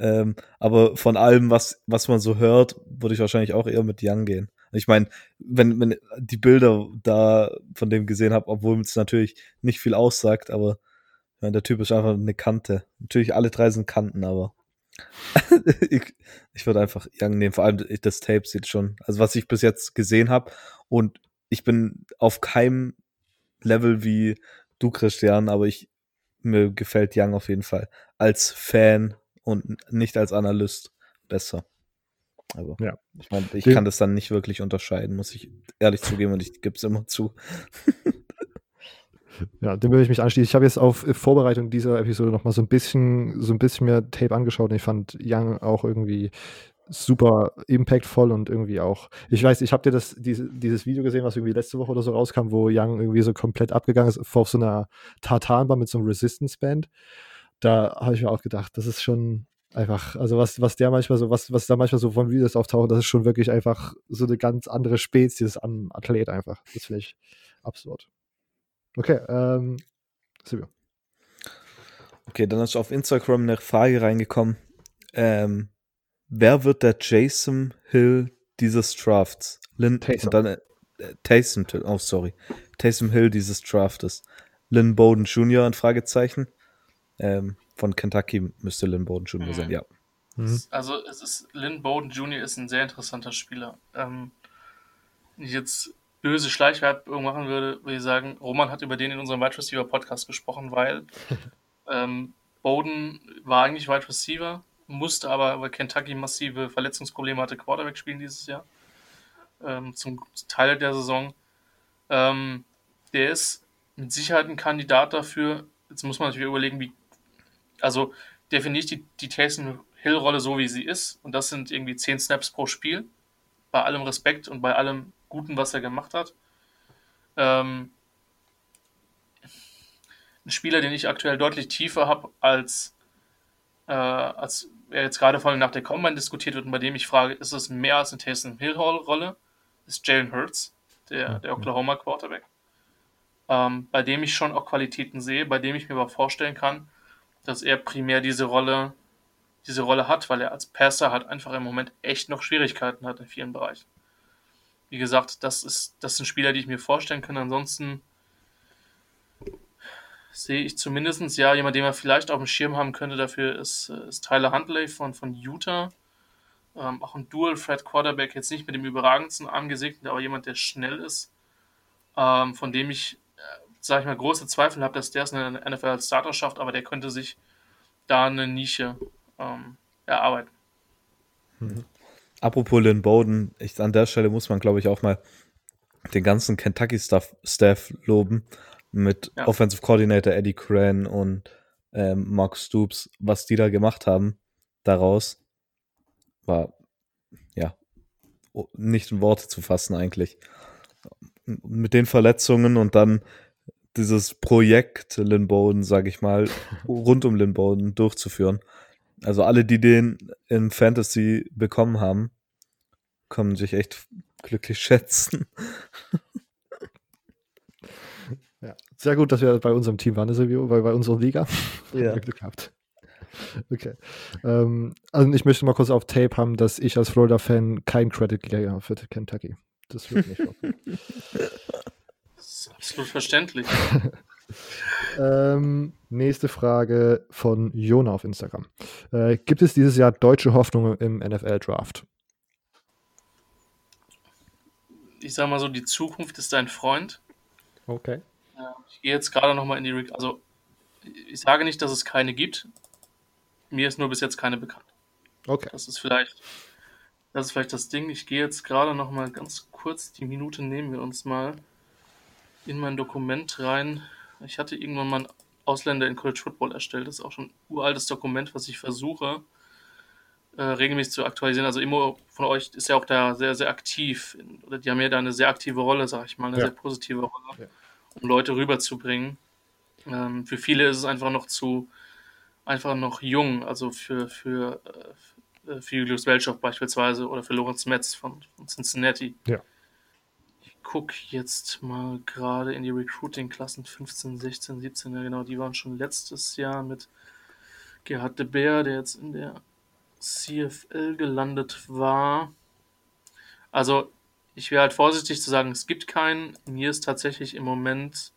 Ähm, aber von allem, was, was man so hört, würde ich wahrscheinlich auch eher mit Young gehen. Ich meine, wenn, wenn die Bilder da von dem gesehen habe, obwohl es natürlich nicht viel aussagt, aber meine, der Typ ist einfach eine Kante. Natürlich alle drei sind Kanten, aber *laughs* ich, ich würde einfach Young nehmen. Vor allem das Tape sieht schon, also was ich bis jetzt gesehen habe und ich bin auf keinem Level wie du, Christian, aber ich mir gefällt Young auf jeden Fall als Fan und nicht als Analyst besser. Aber ja. ich meine, ich kann das dann nicht wirklich unterscheiden, muss ich ehrlich zugeben und ich gebe es immer zu. *laughs* Ja, dem würde ich mich anschließen. Ich habe jetzt auf Vorbereitung dieser Episode nochmal so ein bisschen, so ein bisschen mehr Tape angeschaut und ich fand Young auch irgendwie super impactvoll und irgendwie auch. Ich weiß, ich habe dir das, diese, dieses Video gesehen, was irgendwie letzte Woche oder so rauskam, wo Young irgendwie so komplett abgegangen ist auf so einer Tartanbahn mit so einem Resistance-Band. Da habe ich mir auch gedacht, das ist schon, einfach, also was, was der manchmal so, was, was da manchmal so von Videos auftauchen, das ist schon wirklich einfach so eine ganz andere Spezies an Athlet einfach. Das finde ich absurd. Okay, ähm, Silvio. Okay, dann ist auf Instagram eine Frage reingekommen. Ähm, wer wird der Jason Hill dieses Drafts? Lynn Taysom. und dann äh, Taysom, oh sorry. Taysom Hill dieses Draftes. Lynn Bowden Jr. ein Fragezeichen. Ähm, von Kentucky müsste Lynn Bowden Jr. Mhm. sein, ja. Mhm. Also es ist Lynn Bowden Jr. ist ein sehr interessanter Spieler. Ähm, jetzt böse Schleichwerbung machen würde, würde ich sagen, Roman hat über den in unserem Wide Receiver Podcast gesprochen, weil *laughs* ähm, Bowden war eigentlich Wide Receiver, musste aber, weil Kentucky massive Verletzungsprobleme hatte, Quarterback spielen dieses Jahr. Ähm, zum Teil der Saison. Ähm, der ist mit Sicherheit ein Kandidat dafür. Jetzt muss man natürlich überlegen, wie. Also definiere ich die, die Taysom Hill-Rolle so, wie sie ist. Und das sind irgendwie 10 Snaps pro Spiel. Bei allem Respekt und bei allem Guten, was er gemacht hat. Ähm, ein Spieler, den ich aktuell deutlich tiefer habe, als, äh, als er jetzt gerade vor allem nach der Combine diskutiert wird und bei dem ich frage, ist es mehr als eine Taysom Hill-Rolle, ist Jalen Hurts, der, der Oklahoma Quarterback. Ähm, bei dem ich schon auch Qualitäten sehe, bei dem ich mir aber vorstellen kann, dass er primär diese Rolle, diese Rolle hat, weil er als Passer halt einfach im Moment echt noch Schwierigkeiten hat in vielen Bereichen. Wie gesagt, das ist, das sind Spieler, die ich mir vorstellen kann. Ansonsten sehe ich zumindest ja jemand, den man vielleicht auf dem Schirm haben könnte. Dafür ist, ist Tyler Huntley von, von Utah. Ähm, auch ein Dual-Threat-Quarterback, jetzt nicht mit dem überragendsten angesegnet, aber jemand, der schnell ist, ähm, von dem ich, sage ich mal, große Zweifel habe, dass der es in der NFL als Starter schafft, aber der könnte sich da eine Nische ähm, erarbeiten. Mhm. Apropos Lynn Bowden, ich, an der Stelle muss man, glaube ich, auch mal den ganzen Kentucky-Staff loben mit ja. Offensive Coordinator Eddie Cran und ähm, Mark Stoops, was die da gemacht haben daraus, war ja nicht in Worte zu fassen eigentlich. Mit den Verletzungen und dann dieses Projekt Lynn Bowden, sage ich mal, *laughs* rund um Lynn Bowden durchzuführen. Also alle, die den im Fantasy bekommen haben, können sich echt glücklich *laughs* schätzen. Ja, sehr gut, dass wir bei unserem Team waren, Silvio, bei, bei unserer Liga. *laughs* Ja. Glück gehabt. Okay. Ähm, also ich möchte mal kurz auf Tape haben, dass ich als Florida-Fan kein Credit gehe für Kentucky. Das wird nicht vorkommen. Das ist absolut verständlich. *laughs* ähm, nächste Frage von Jona auf Instagram. Äh, gibt es dieses Jahr deutsche Hoffnungen im NFL-Draft? Ich sag mal so, die Zukunft ist dein Freund. Okay. Ich gehe jetzt gerade nochmal in die. Re also, ich sage nicht, dass es keine gibt. Mir ist nur bis jetzt keine bekannt. Okay. Das ist vielleicht. Das ist vielleicht das Ding. Ich gehe jetzt gerade nochmal ganz kurz. Die Minute nehmen wir uns mal in mein Dokument rein. Ich hatte irgendwann mal einen Ausländer in College Football erstellt. Das ist auch schon ein uraltes Dokument, was ich versuche äh, regelmäßig zu aktualisieren. Also Immo von euch ist ja auch da sehr, sehr aktiv. Oder die haben ja da eine sehr aktive Rolle, sag ich mal, eine ja. sehr positive Rolle. Ja um Leute rüberzubringen. Ähm, für viele ist es einfach noch zu, einfach noch jung, also für, für, äh, für Julius Welchow beispielsweise oder für Lorenz Metz von, von Cincinnati. Ja. Gucke jetzt mal gerade in die Recruiting-Klassen 15, 16, 17, ja genau, die waren schon letztes Jahr mit Gerhard de Beer, der jetzt in der CFL gelandet war. Also ich wäre halt vorsichtig zu sagen, es gibt keinen. Mir ist tatsächlich im Moment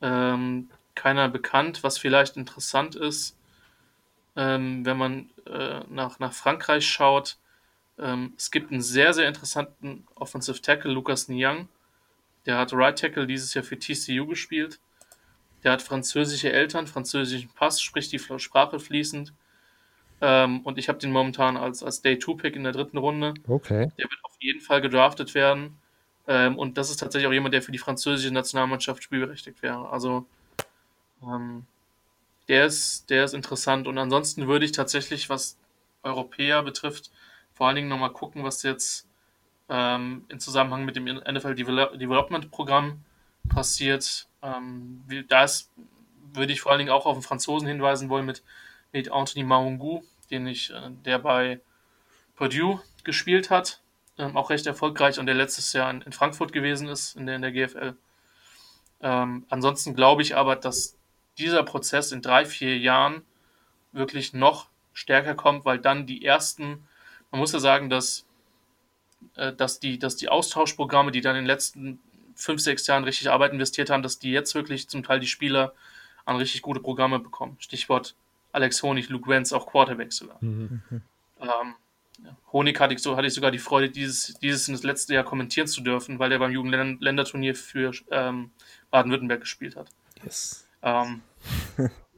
ähm, keiner bekannt, was vielleicht interessant ist, ähm, wenn man äh, nach, nach Frankreich schaut. Ähm, es gibt einen sehr, sehr interessanten Offensive Tackle, Lucas Niang. Der hat Right Tackle dieses Jahr für TCU gespielt. Der hat französische Eltern, französischen Pass, spricht die Sprache fließend. Ähm, und ich habe den momentan als, als Day-2-Pick in der dritten Runde. Okay. Der wird auf jeden Fall gedraftet werden. Ähm, und das ist tatsächlich auch jemand, der für die französische Nationalmannschaft spielberechtigt wäre. Also ähm, der, ist, der ist interessant. Und ansonsten würde ich tatsächlich, was Europäer betrifft, vor allen Dingen nochmal gucken, was jetzt ähm, im Zusammenhang mit dem NFL Development Programm passiert. Ähm, da würde ich vor allen Dingen auch auf den Franzosen hinweisen wollen mit mit Anthony Maungu, den ich, äh, der bei Purdue gespielt hat, ähm, auch recht erfolgreich und der letztes Jahr in, in Frankfurt gewesen ist, in der, in der GFL. Ähm, ansonsten glaube ich aber, dass dieser Prozess in drei, vier Jahren wirklich noch stärker kommt, weil dann die ersten, man muss ja sagen, dass, äh, dass, die, dass die Austauschprogramme, die dann in den letzten fünf, sechs Jahren richtig Arbeit investiert haben, dass die jetzt wirklich zum Teil die Spieler an richtig gute Programme bekommen. Stichwort Alex Honig, Luke Wentz, auch Quarterbacks sogar. Mhm. Ähm, Honig hatte ich, so, hatte ich sogar die Freude, dieses, dieses in das letzte Jahr kommentieren zu dürfen, weil der beim Jugendländerturnier für ähm, Baden-Württemberg gespielt hat. Yes. Ähm,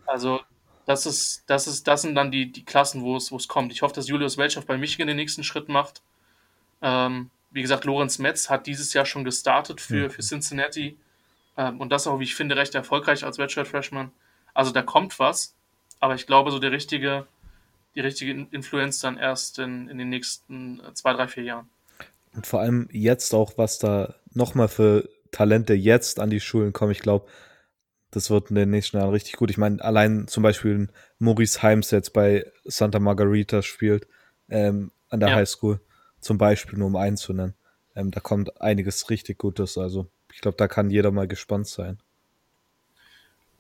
also das ist, das ist, das sind dann die, die Klassen, wo es, wo es kommt. Ich hoffe, dass Julius Weltschaft bei Michigan den nächsten Schritt macht. Ähm, wie gesagt, Lorenz Metz hat dieses Jahr schon gestartet für, mhm. für Cincinnati. Ähm, und das auch, wie ich finde, recht erfolgreich als Redshirt Freshman. Also da kommt was, aber ich glaube, so der richtige, die richtige Influenz dann erst in, in den nächsten äh, zwei, drei, vier Jahren. Und vor allem jetzt auch, was da nochmal für Talente jetzt an die Schulen kommen. Ich glaube, das wird in den nächsten Jahren richtig gut. Ich meine, allein zum Beispiel Maurice Heims jetzt bei Santa Margarita spielt ähm, an der ja. High School, zum Beispiel, nur um einen zu nennen. Ähm, da kommt einiges richtig Gutes. Also ich glaube, da kann jeder mal gespannt sein.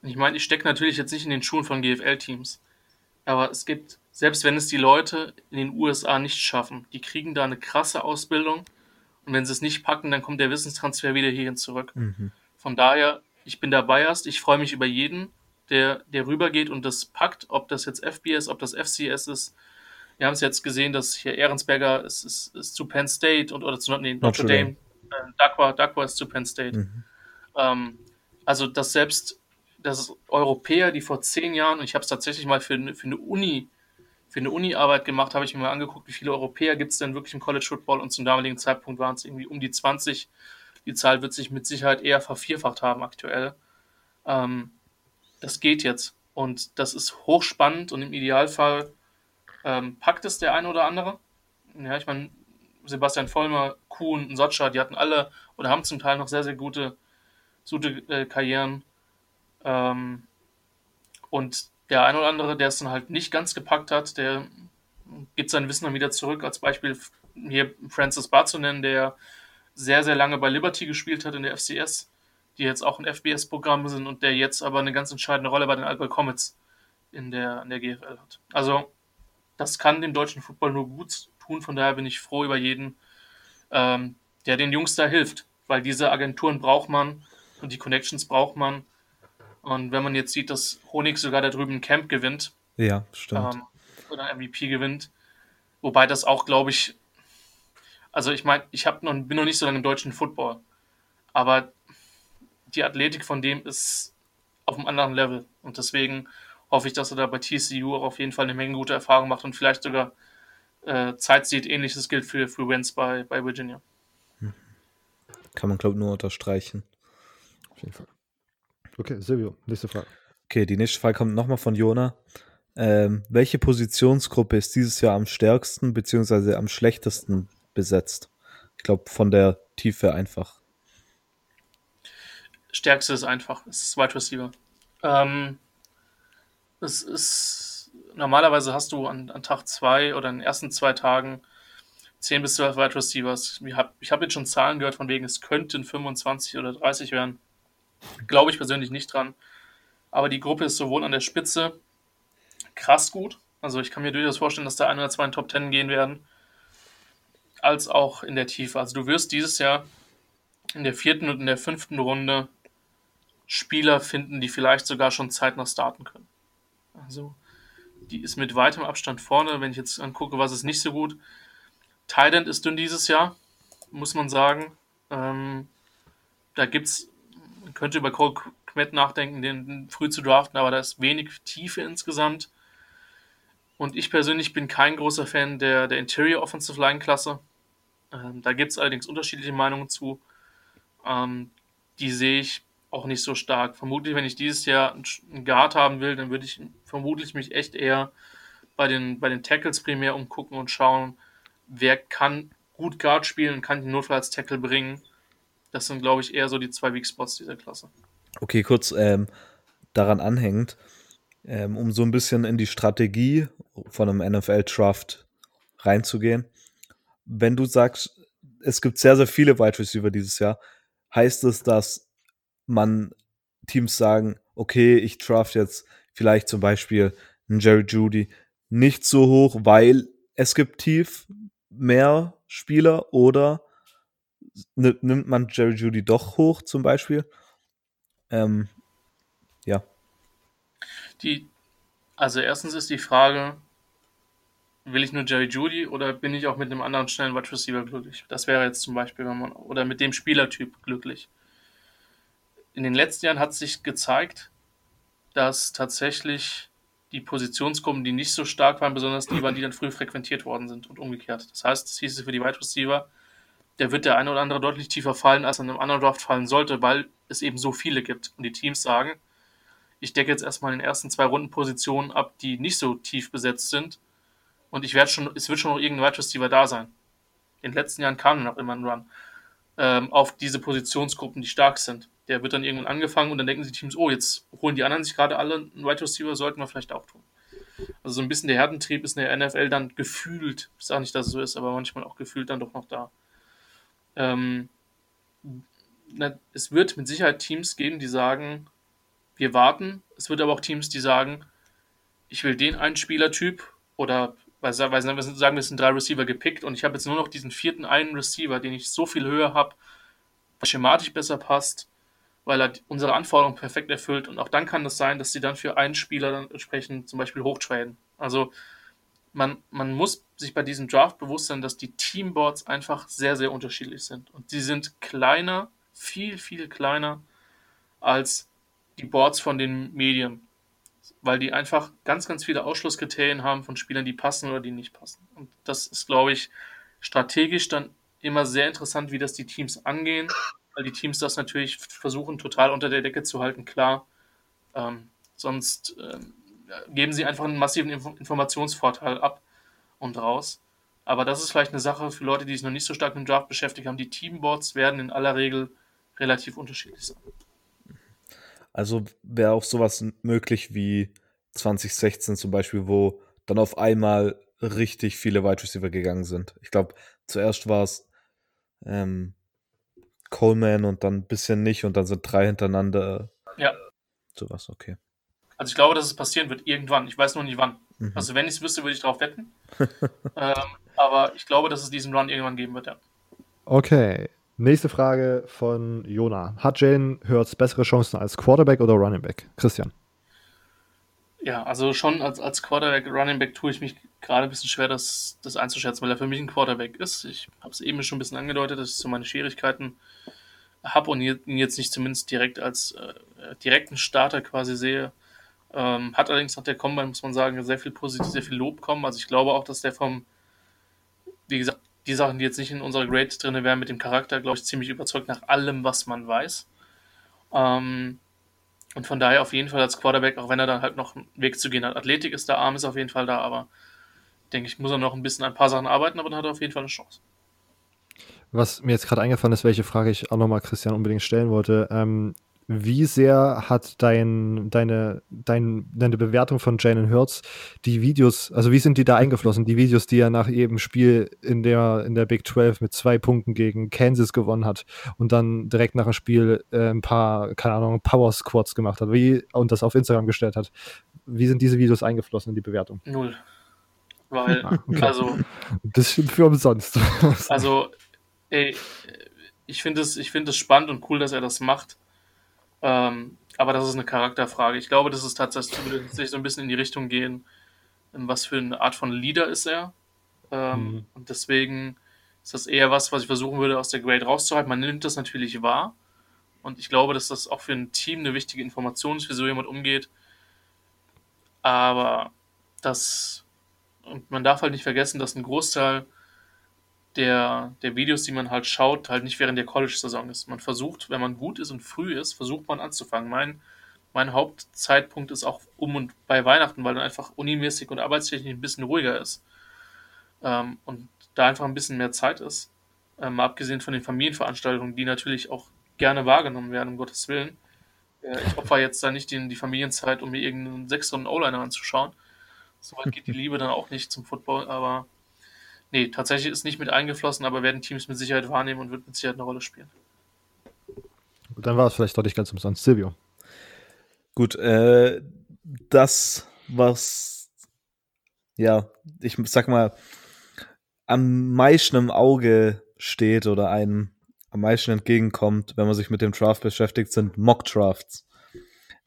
Ich meine, ich stecke natürlich jetzt nicht in den Schuhen von GFL-Teams. Aber es gibt, selbst wenn es die Leute in den USA nicht schaffen, die kriegen da eine krasse Ausbildung. Und wenn sie es nicht packen, dann kommt der Wissenstransfer wieder hierhin zurück. Mhm. Von daher ich bin dabei erst. Ich freue mich über jeden, der, der rübergeht und das packt, ob das jetzt FBS, ob das FCS ist. Wir haben es jetzt gesehen, dass hier Ehrensberger ist, ist, ist zu Penn State und oder zu nee, Notre, Notre Dame. Dame. Äh, Dakwa, Dakwa ist zu Penn State. Mhm. Ähm, also, dass selbst dass Europäer, die vor zehn Jahren, und ich habe es tatsächlich mal für, für eine Uni, für eine Uni-Arbeit gemacht, habe ich mir mal angeguckt, wie viele Europäer gibt es denn wirklich im College Football und zum damaligen Zeitpunkt waren es irgendwie um die 20 die Zahl wird sich mit Sicherheit eher vervierfacht haben aktuell. Ähm, das geht jetzt. Und das ist hochspannend und im Idealfall ähm, packt es der eine oder andere. Ja, ich meine, Sebastian Vollmer, Kuhn und Sotscha, die hatten alle oder haben zum Teil noch sehr, sehr gute, gute äh, Karrieren. Ähm, und der eine oder andere, der es dann halt nicht ganz gepackt hat, der gibt sein Wissen dann wieder zurück. Als Beispiel hier Francis Barr zu nennen, der sehr, sehr lange bei Liberty gespielt hat in der FCS, die jetzt auch ein FBS-Programm sind und der jetzt aber eine ganz entscheidende Rolle bei den Allgäu Comets in der, in der GFL hat. Also, das kann dem deutschen Football nur gut tun. Von daher bin ich froh über jeden, ähm, der den Jungs da hilft, weil diese Agenturen braucht man und die Connections braucht man. Und wenn man jetzt sieht, dass Honig sogar da drüben ein Camp gewinnt, ja, stimmt. Ähm, oder MVP gewinnt, wobei das auch, glaube ich, also ich meine, ich hab noch, bin noch nicht so lange im deutschen Football, aber die Athletik von dem ist auf einem anderen Level. Und deswegen hoffe ich, dass er da bei TCU auch auf jeden Fall eine Menge gute Erfahrungen macht und vielleicht sogar äh, Zeit sieht. Ähnliches gilt für, für Wentz bei, bei Virginia. Kann man, glaube ich, nur unterstreichen. Auf jeden Fall. Okay, Silvio, nächste Frage. Okay, die nächste Frage kommt nochmal von Jona. Ähm, welche Positionsgruppe ist dieses Jahr am stärksten bzw. am schlechtesten besetzt. Ich glaube, von der Tiefe einfach. Stärkste ist einfach, es ist Wide Receiver. Ähm, es ist, normalerweise hast du an, an Tag zwei oder in den ersten zwei Tagen 10 bis 12 Wide Receivers. Ich habe hab jetzt schon Zahlen gehört, von wegen es könnten 25 oder 30 werden. Glaube ich persönlich nicht dran. Aber die Gruppe ist sowohl an der Spitze krass gut. Also ich kann mir durchaus vorstellen, dass da ein oder zwei in Top 10 gehen werden als auch in der Tiefe. Also du wirst dieses Jahr in der vierten und in der fünften Runde Spieler finden, die vielleicht sogar schon zeitnah starten können. Also die ist mit weitem Abstand vorne. Wenn ich jetzt angucke, was ist nicht so gut. Thailand ist dünn dieses Jahr, muss man sagen. Ähm, da gibt's, man könnte über Cole Kmet nachdenken, den früh zu draften, aber da ist wenig Tiefe insgesamt. Und ich persönlich bin kein großer Fan der, der Interior Offensive Line Klasse. Ähm, da gibt es allerdings unterschiedliche Meinungen zu. Ähm, die sehe ich auch nicht so stark. Vermutlich, wenn ich dieses Jahr einen Guard haben will, dann würde ich vermutlich mich echt eher bei den, bei den Tackles primär umgucken und schauen, wer kann gut Guard spielen und kann den Notfall als Tackle bringen. Das sind, glaube ich, eher so die zwei Weak Spots dieser Klasse. Okay, kurz ähm, daran anhängend, ähm, um so ein bisschen in die Strategie von einem NFL-Draft reinzugehen wenn du sagst, es gibt sehr, sehr viele Wide Receiver dieses Jahr, heißt es, dass man Teams sagen, okay, ich draft jetzt vielleicht zum Beispiel einen Jerry Judy nicht so hoch, weil es gibt tief mehr Spieler oder nimmt man Jerry Judy doch hoch zum Beispiel? Ähm, ja. Die, also erstens ist die Frage, will ich nur Jerry Judy oder bin ich auch mit einem anderen schnellen Wide Receiver glücklich? Das wäre jetzt zum Beispiel, wenn man, oder mit dem Spielertyp glücklich. In den letzten Jahren hat sich gezeigt, dass tatsächlich die Positionsgruppen, die nicht so stark waren, besonders die waren, die dann früh frequentiert worden sind und umgekehrt. Das heißt, das hieß es für die Wide Receiver, der wird der eine oder andere deutlich tiefer fallen, als in einem anderen Draft fallen sollte, weil es eben so viele gibt. Und die Teams sagen, ich decke jetzt erstmal in den ersten zwei Runden Positionen ab, die nicht so tief besetzt sind. Und ich werde schon, es wird schon noch irgendein Wide Receiver da sein. In den letzten Jahren kam noch immer ein Run ähm, auf diese Positionsgruppen, die stark sind. Der wird dann irgendwann angefangen und dann denken die Teams, oh, jetzt holen die anderen sich gerade alle einen Wide Receiver, sollten wir vielleicht auch tun. Also so ein bisschen der Herdentrieb ist in der NFL dann gefühlt, ich sage nicht, dass es so ist, aber manchmal auch gefühlt dann doch noch da. Ähm, na, es wird mit Sicherheit Teams geben, die sagen, wir warten. Es wird aber auch Teams, die sagen, ich will den einen Spielertyp oder weil, weil wir sagen, wir sind drei Receiver gepickt und ich habe jetzt nur noch diesen vierten einen Receiver, den ich so viel höher habe, der schematisch besser passt, weil er unsere Anforderungen perfekt erfüllt. Und auch dann kann es das sein, dass sie dann für einen Spieler dann entsprechend zum Beispiel hochtraden. Also man, man muss sich bei diesem Draft bewusst sein, dass die Teamboards einfach sehr, sehr unterschiedlich sind. Und sie sind kleiner, viel, viel kleiner als die Boards von den Medien weil die einfach ganz, ganz viele Ausschlusskriterien haben von Spielern, die passen oder die nicht passen. Und das ist, glaube ich, strategisch dann immer sehr interessant, wie das die Teams angehen, weil die Teams das natürlich versuchen, total unter der Decke zu halten, klar. Ähm, sonst ähm, geben sie einfach einen massiven Inf Informationsvorteil ab und raus. Aber das ist vielleicht eine Sache für Leute, die sich noch nicht so stark mit dem Draft beschäftigt haben. Die Teamboards werden in aller Regel relativ unterschiedlich sein. Also wäre auch sowas möglich wie 2016 zum Beispiel, wo dann auf einmal richtig viele Wide Receiver gegangen sind. Ich glaube, zuerst war es ähm, Coleman und dann ein bisschen nicht und dann sind drei hintereinander. Ja. Sowas, okay. Also ich glaube, dass es passieren wird irgendwann. Ich weiß nur nicht wann. Mhm. Also wenn ich es wüsste, würde ich darauf wetten. *laughs* ähm, aber ich glaube, dass es diesen Run irgendwann geben wird, ja. Okay. Nächste Frage von Jona. Hat Jalen Hurts bessere Chancen als Quarterback oder Running Back? Christian. Ja, also schon als, als Quarterback, Running Back tue ich mich gerade ein bisschen schwer, das, das einzuschätzen, weil er für mich ein Quarterback ist. Ich habe es eben schon ein bisschen angedeutet, dass ich so meine Schwierigkeiten habe und ihn jetzt nicht zumindest direkt als äh, direkten Starter quasi sehe. Ähm, hat allerdings nach der Combine, muss man sagen, sehr viel positiv, sehr viel Lob kommen. Also ich glaube auch, dass der vom, wie gesagt, die Sachen, die jetzt nicht in unserer Grade drin wären, mit dem Charakter, glaube ich, ziemlich überzeugt nach allem, was man weiß. Ähm, und von daher auf jeden Fall als Quarterback, auch wenn er dann halt noch einen Weg zu gehen hat. Athletik ist da, Arm ist auf jeden Fall da, aber denke ich, muss er noch ein bisschen ein paar Sachen arbeiten, aber dann hat er auf jeden Fall eine Chance. Was mir jetzt gerade eingefallen ist, welche Frage ich auch nochmal Christian unbedingt stellen wollte. Ähm, wie sehr hat dein, deine, dein, deine Bewertung von Jalen Hurts die Videos, also wie sind die da eingeflossen? Die Videos, die er nach jedem Spiel in der, in der Big 12 mit zwei Punkten gegen Kansas gewonnen hat und dann direkt nach dem Spiel äh, ein paar, keine Ahnung, Power Squats gemacht hat wie, und das auf Instagram gestellt hat. Wie sind diese Videos eingeflossen in die Bewertung? Null. Weil, ah, okay. also. Das ist für umsonst. Also, ey, ich finde es find spannend und cool, dass er das macht. Ähm, aber das ist eine Charakterfrage. Ich glaube, das ist tatsächlich so ein bisschen in die Richtung gehen, was für eine Art von Leader ist er. Ähm, mhm. Und deswegen ist das eher was, was ich versuchen würde, aus der Grade rauszuhalten. Man nimmt das natürlich wahr. Und ich glaube, dass das auch für ein Team eine wichtige Information ist, wie so jemand umgeht. Aber das, und man darf halt nicht vergessen, dass ein Großteil der, der Videos, die man halt schaut, halt nicht während der College-Saison ist. Man versucht, wenn man gut ist und früh ist, versucht man anzufangen. Mein, mein Hauptzeitpunkt ist auch um und bei Weihnachten, weil dann einfach unimäßig und arbeitstechnisch ein bisschen ruhiger ist. Ähm, und da einfach ein bisschen mehr Zeit ist. Ähm, abgesehen von den Familienveranstaltungen, die natürlich auch gerne wahrgenommen werden, um Gottes Willen. Äh, ich opfer jetzt da nicht die, die Familienzeit, um mir irgendeinen sechseren O-Liner anzuschauen. Soweit geht die Liebe dann auch nicht zum Football, aber Nee, tatsächlich ist nicht mit eingeflossen, aber werden Teams mit Sicherheit wahrnehmen und wird mit Sicherheit eine Rolle spielen. Gut, dann war es vielleicht doch nicht ganz umsonst. Silvio. Gut, äh, das, was, ja, ich sag mal, am meisten im Auge steht oder einem am meisten entgegenkommt, wenn man sich mit dem Draft beschäftigt, sind Mock-Drafts.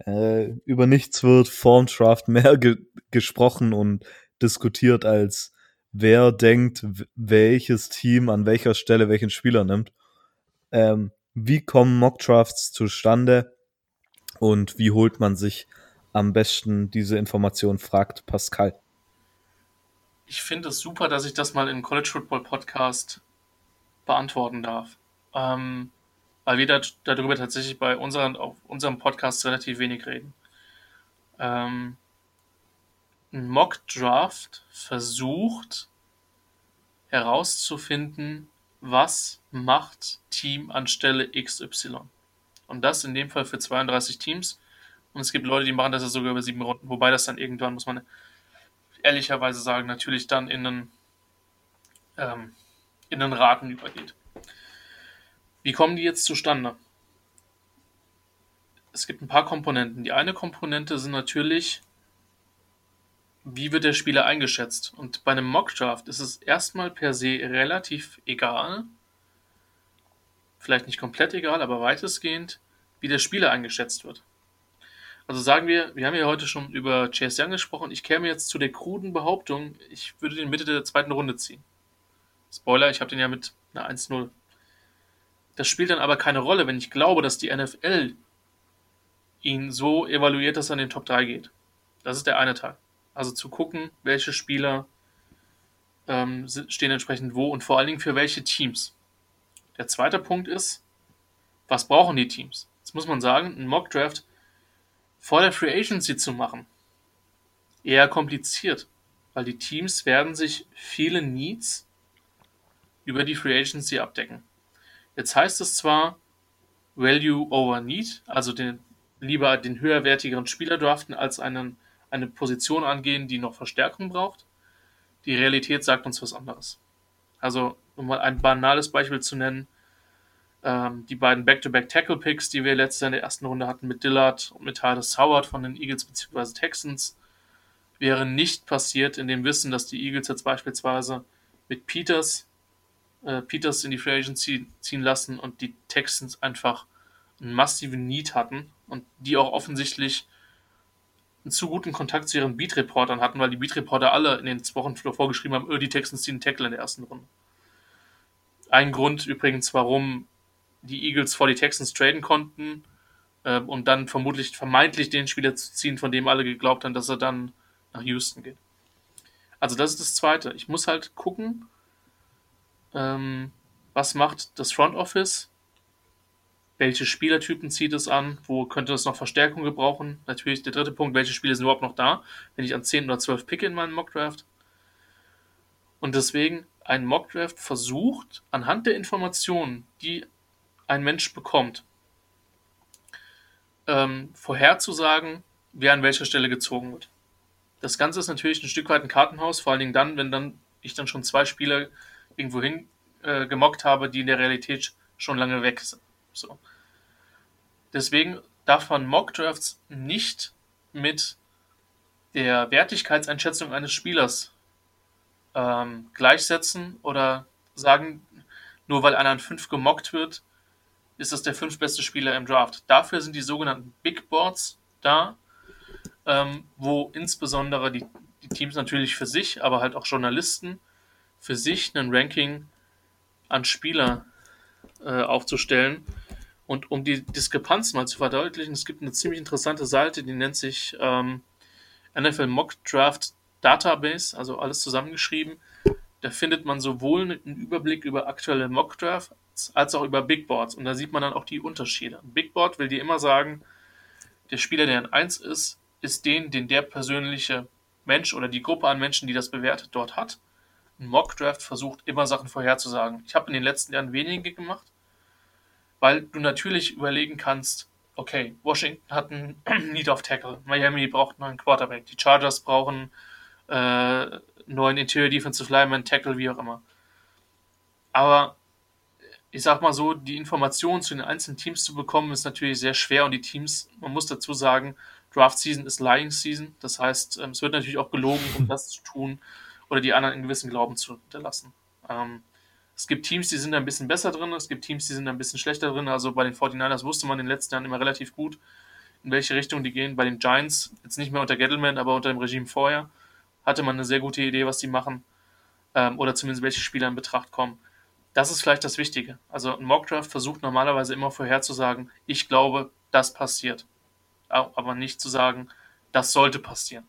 Äh, über nichts wird vorm Draft mehr ge gesprochen und diskutiert als wer denkt, welches Team an welcher Stelle welchen Spieler nimmt. Ähm, wie kommen Mockdrafts zustande und wie holt man sich am besten diese Information, fragt Pascal. Ich finde es super, dass ich das mal in College Football Podcast beantworten darf. Ähm, weil wir da, darüber tatsächlich bei unseren, auf unserem Podcast relativ wenig reden. Ähm, ein Mock Draft versucht herauszufinden, was macht Team anstelle XY. Und das in dem Fall für 32 Teams. Und es gibt Leute, die machen das ja sogar über sieben Runden, wobei das dann irgendwann, muss man ehrlicherweise sagen, natürlich dann in einen, ähm, in den Raten übergeht. Wie kommen die jetzt zustande? Es gibt ein paar Komponenten. Die eine Komponente sind natürlich, wie wird der Spieler eingeschätzt? Und bei einem Mockdraft ist es erstmal per se relativ egal, vielleicht nicht komplett egal, aber weitestgehend, wie der Spieler eingeschätzt wird. Also sagen wir, wir haben ja heute schon über Chase Young gesprochen. Ich käme jetzt zu der kruden Behauptung, ich würde den Mitte der zweiten Runde ziehen. Spoiler, ich habe den ja mit einer 1-0. Das spielt dann aber keine Rolle, wenn ich glaube, dass die NFL ihn so evaluiert, dass er in den Top 3 geht. Das ist der eine Teil. Also zu gucken, welche Spieler ähm, stehen entsprechend wo und vor allen Dingen für welche Teams. Der zweite Punkt ist, was brauchen die Teams? Jetzt muss man sagen, ein Mock Draft vor der Free Agency zu machen, eher kompliziert, weil die Teams werden sich viele Needs über die Free Agency abdecken. Jetzt heißt es zwar Value over Need, also den, lieber den höherwertigeren Spieler draften als einen eine Position angehen, die noch Verstärkung braucht. Die Realität sagt uns was anderes. Also, um mal ein banales Beispiel zu nennen, ähm, die beiden Back-to-Back-Tackle-Picks, die wir letztes Jahr in der ersten Runde hatten mit Dillard und mit Tyler Howard von den Eagles bzw. Texans, wären nicht passiert in dem Wissen, dass die Eagles jetzt beispielsweise mit Peters, äh, Peters in die Free Agency ziehen lassen und die Texans einfach einen massiven Need hatten und die auch offensichtlich einen zu guten Kontakt zu ihren Beat-Reportern hatten, weil die Beat-Reporter alle in den Wochen vorgeschrieben haben, öh, die Texans ziehen Tackle in der ersten Runde. Ein Grund übrigens, warum die Eagles vor die Texans traden konnten, äh, um dann vermutlich vermeintlich den Spieler zu ziehen, von dem alle geglaubt haben, dass er dann nach Houston geht. Also das ist das Zweite. Ich muss halt gucken, ähm, was macht das Front Office welche Spielertypen zieht es an, wo könnte es noch Verstärkung gebrauchen. Natürlich der dritte Punkt, welche Spiele sind überhaupt noch da, wenn ich an 10 oder 12 picke in meinem Mockdraft. Und deswegen ein Mockdraft versucht, anhand der Informationen, die ein Mensch bekommt, ähm, vorherzusagen, wer an welcher Stelle gezogen wird. Das Ganze ist natürlich ein Stück weit ein Kartenhaus, vor allen Dingen dann, wenn dann ich dann schon zwei Spieler irgendwo hin äh, gemockt habe, die in der Realität schon lange weg sind. So. Deswegen darf man Mockdrafts nicht mit der Wertigkeitseinschätzung eines Spielers ähm, gleichsetzen oder sagen, nur weil einer an 5 gemockt wird, ist das der fünf beste Spieler im Draft. Dafür sind die sogenannten Big Boards da, ähm, wo insbesondere die, die Teams natürlich für sich, aber halt auch Journalisten für sich ein Ranking an Spieler äh, aufzustellen, und um die Diskrepanz mal zu verdeutlichen, es gibt eine ziemlich interessante Seite, die nennt sich ähm, NFL Mock Draft Database, also alles zusammengeschrieben. Da findet man sowohl einen Überblick über aktuelle Mock Drafts als auch über Big Boards. Und da sieht man dann auch die Unterschiede. Ein Big Board will dir immer sagen, der Spieler, der in 1 ist, ist den, den der persönliche Mensch oder die Gruppe an Menschen, die das bewertet, dort hat. Ein Mock Draft versucht immer Sachen vorherzusagen. Ich habe in den letzten Jahren wenige gemacht weil du natürlich überlegen kannst, okay, Washington hat einen *clears throat* Need of Tackle, Miami braucht einen neuen Quarterback, die Chargers brauchen äh, neuen Interior Defensive Lineman, Tackle, wie auch immer. Aber ich sag mal so, die Informationen zu den einzelnen Teams zu bekommen, ist natürlich sehr schwer und die Teams, man muss dazu sagen, Draft Season ist Lying Season. Das heißt, ähm, es wird natürlich auch gelogen, um das zu tun oder die anderen in gewissen Glauben zu hinterlassen. Ähm, es gibt Teams, die sind da ein bisschen besser drin, es gibt Teams, die sind da ein bisschen schlechter drin. Also bei den 49ers wusste man in den letzten Jahren immer relativ gut, in welche Richtung die gehen. Bei den Giants, jetzt nicht mehr unter Gettleman, aber unter dem Regime vorher, hatte man eine sehr gute Idee, was die machen. ähm, oder zumindest welche Spieler in Betracht kommen. Das ist vielleicht das Wichtige. Also ein Mockdraft versucht normalerweise immer vorherzusagen, ich glaube, das passiert. Aber nicht zu sagen, das sollte passieren.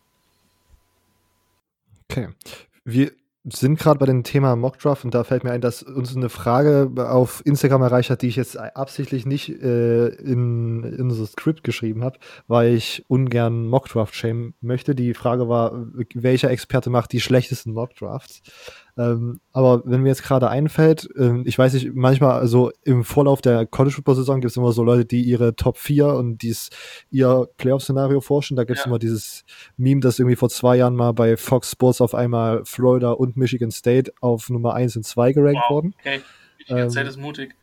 Okay. Wir sind gerade bei dem Thema Mockdraft und da fällt mir ein, dass uns eine Frage auf Instagram erreicht hat, die ich jetzt absichtlich nicht äh, in, in unser Skript geschrieben habe, weil ich ungern Mockdraft shame möchte. Die Frage war, welcher Experte macht die schlechtesten Mockdrafts? Ähm, aber wenn mir jetzt gerade einfällt, ähm, ich weiß nicht, manchmal, also im Vorlauf der College Football Saison gibt es immer so Leute, die ihre Top 4 und dies, ihr Playoff-Szenario forschen. Da gibt es ja. immer dieses Meme, das irgendwie vor zwei Jahren mal bei Fox Sports auf einmal Florida und Michigan State auf Nummer 1 und 2 gerankt wow, wurden. Okay, Michigan ähm, State ist mutig.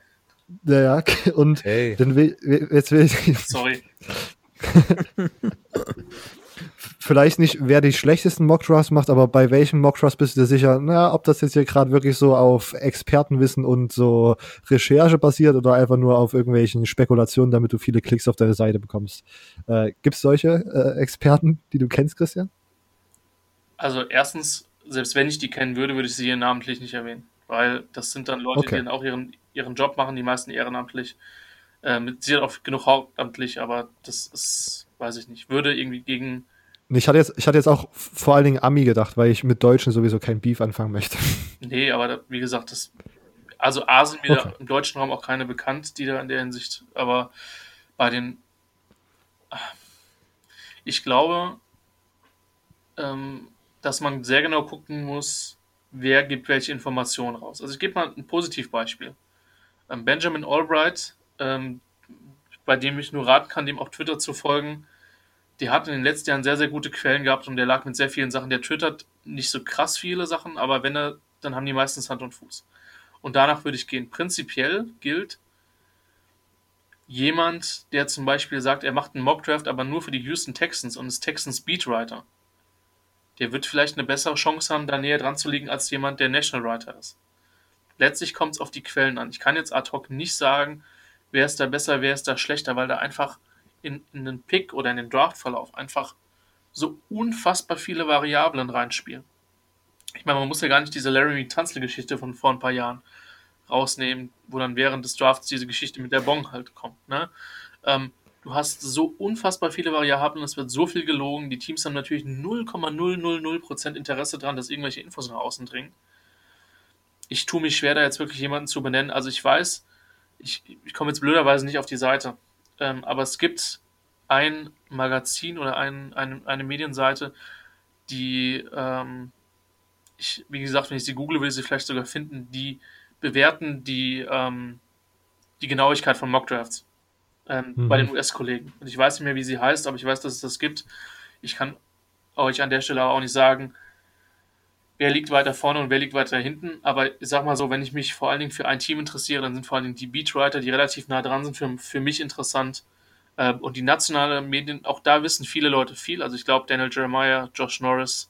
Ja, *laughs* und hey. dann will, jetzt will ich. Sorry. *laughs* *laughs* vielleicht nicht, wer die schlechtesten Mockdrafts macht, aber bei welchem Mockdraft bist du dir sicher, na, ob das jetzt hier gerade wirklich so auf Expertenwissen und so Recherche basiert oder einfach nur auf irgendwelchen Spekulationen, damit du viele Klicks auf deine Seite bekommst. Äh, Gibt es solche äh, Experten, die du kennst, Christian? Also erstens, selbst wenn ich die kennen würde, würde ich sie hier namentlich nicht erwähnen, weil das sind dann Leute, okay. die dann auch ihren, ihren Job machen, die meisten ehrenamtlich. Äh, mit Sicherheit auch genug hauptamtlich, aber das ist, weiß ich nicht, würde irgendwie gegen ich hatte, jetzt, ich hatte jetzt auch vor allen Dingen Ami gedacht, weil ich mit Deutschen sowieso kein Beef anfangen möchte. *laughs* Nee, aber da, wie gesagt, das, also A sind mir okay. im deutschen Raum auch keine bekannt, die da in der Hinsicht, aber bei den, ich glaube, ähm, dass man sehr genau gucken muss, wer gibt welche Informationen raus. Also ich gebe mal ein Positivbeispiel. Ähm, Benjamin Albright, ähm, bei dem ich nur raten kann, dem auf Twitter zu folgen, die hat in den letzten Jahren sehr, sehr gute Quellen gehabt und der lag mit sehr vielen Sachen. Der twittert nicht so krass viele Sachen, aber wenn er, dann haben die meistens Hand und Fuß. Und danach würde ich gehen. Prinzipiell gilt, jemand, der zum Beispiel sagt, er macht einen Mockdraft, aber nur für die Houston Texans und ist Texans Beatwriter, der wird vielleicht eine bessere Chance haben, da näher dran zu liegen, als jemand, der National Writer ist. Letztlich kommt es auf die Quellen an. Ich kann jetzt ad hoc nicht sagen, wer ist da besser, wer ist da schlechter, weil da einfach in, in den Pick oder in den Draftverlauf einfach so unfassbar viele Variablen reinspielen. Ich meine, man muss ja gar nicht diese Larry Tunzel-Geschichte von vor ein paar Jahren rausnehmen, wo dann während des Drafts diese Geschichte mit der Bong halt kommt. Ne? Ähm, du hast so unfassbar viele Variablen, es wird so viel gelogen, die Teams haben natürlich 0,000% Interesse daran, dass irgendwelche Infos nach außen dringen. Ich tue mich schwer, da jetzt wirklich jemanden zu benennen. Also ich weiß, ich, ich komme jetzt blöderweise nicht auf die Seite. Ähm, aber es gibt ein Magazin oder ein, ein, eine Medienseite, die, ähm, ich, wie gesagt, wenn ich sie google, will ich sie vielleicht sogar finden, die bewerten die, ähm, die Genauigkeit von Mockdrafts ähm, mhm. bei den US-Kollegen. Und ich weiß nicht mehr, wie sie heißt, aber ich weiß, dass es das gibt. Ich kann euch an der Stelle aber auch nicht sagen, wer liegt weiter vorne und wer liegt weiter hinten. Aber ich sag mal so, wenn ich mich vor allen Dingen für ein Team interessiere, dann sind vor allen Dingen die Beatwriter, die relativ nah dran sind, für, für mich interessant. Ähm, und die nationalen Medien, auch da wissen viele Leute viel. Also ich glaube, Daniel Jeremiah, Josh Norris,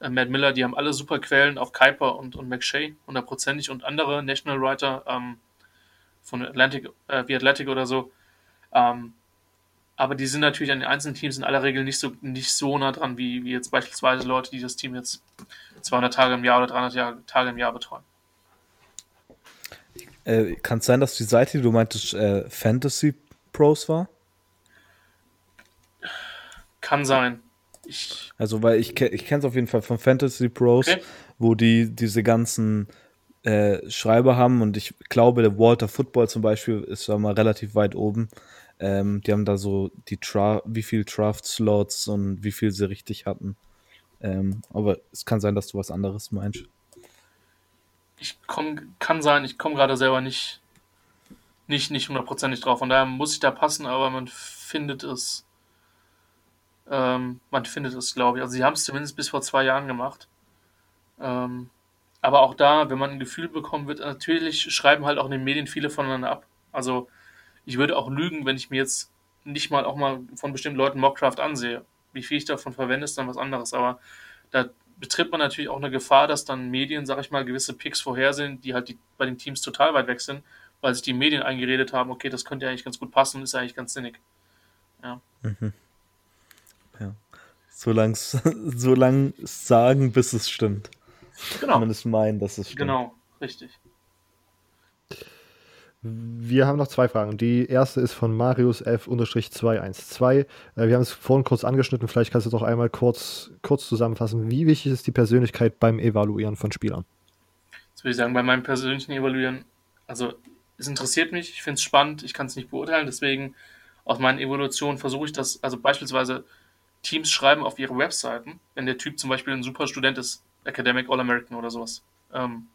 äh, Matt Miller, die haben alle super Quellen, auch Kuiper und, und McShay, hundertprozentig, und andere National Writer ähm, von Atlantic, äh, wie Athletic oder so. Ähm, aber die sind natürlich an den einzelnen Teams in aller Regel nicht so, nicht so nah dran, wie, wie jetzt beispielsweise Leute, die das Team jetzt 200 Tage im Jahr oder 300 Jahr, Tage im Jahr betreuen. Äh, Kann es sein, dass die Seite, die du meintest, äh, Fantasy Pros war? Kann sein. Ich also, weil ich, ich kenne es auf jeden Fall von Fantasy Pros, okay. wo die diese ganzen äh, Schreiber haben und ich glaube, der Walter Football zum Beispiel ist da mal relativ weit oben. Ähm, die haben da so die Tra wie viel Draft-Slots und wie viel sie richtig hatten. Ähm, aber es kann sein, dass du was anderes meinst. Ich komm, kann sein, ich komme gerade selber nicht, nicht, nicht hundertprozentig drauf. Von daher muss ich da passen, aber man findet es. Ähm, man findet es, glaube ich. Also sie haben es zumindest bis vor zwei Jahren gemacht. Ähm, aber auch da, wenn man ein Gefühl bekommen wird, natürlich schreiben halt auch in den Medien viele voneinander ab. Also ich würde auch lügen, wenn ich mir jetzt nicht mal auch mal von bestimmten Leuten Mockcraft ansehe. Wie viel ich davon verwende, ist dann was anderes. Aber da betritt man natürlich auch eine Gefahr, dass dann Medien, sag ich mal, gewisse Picks vorhersehen, die halt die, bei den Teams total weit weg sind, weil sich die Medien eingeredet haben, okay, das könnte ja eigentlich ganz gut passen, ist ja eigentlich ganz sinnig. Ja. Mhm. Ja. So lang, so lang sagen, bis es stimmt. Genau. zumindest meinen, dass es stimmt. Genau, richtig. Wir haben noch zwei Fragen. Die erste ist von Marius F-212. Äh, wir haben es vorhin kurz angeschnitten. Vielleicht kannst du doch einmal kurz, kurz zusammenfassen. Wie wichtig ist die Persönlichkeit beim Evaluieren von Spielern? Das würde ich sagen, bei meinem persönlichen Evaluieren, also es interessiert mich, ich finde es spannend, ich kann es nicht beurteilen, deswegen aus meinen Evaluationen versuche ich das, also beispielsweise Teams schreiben auf ihre Webseiten, wenn der Typ zum Beispiel ein super Student ist, Academic All-American oder sowas, ähm,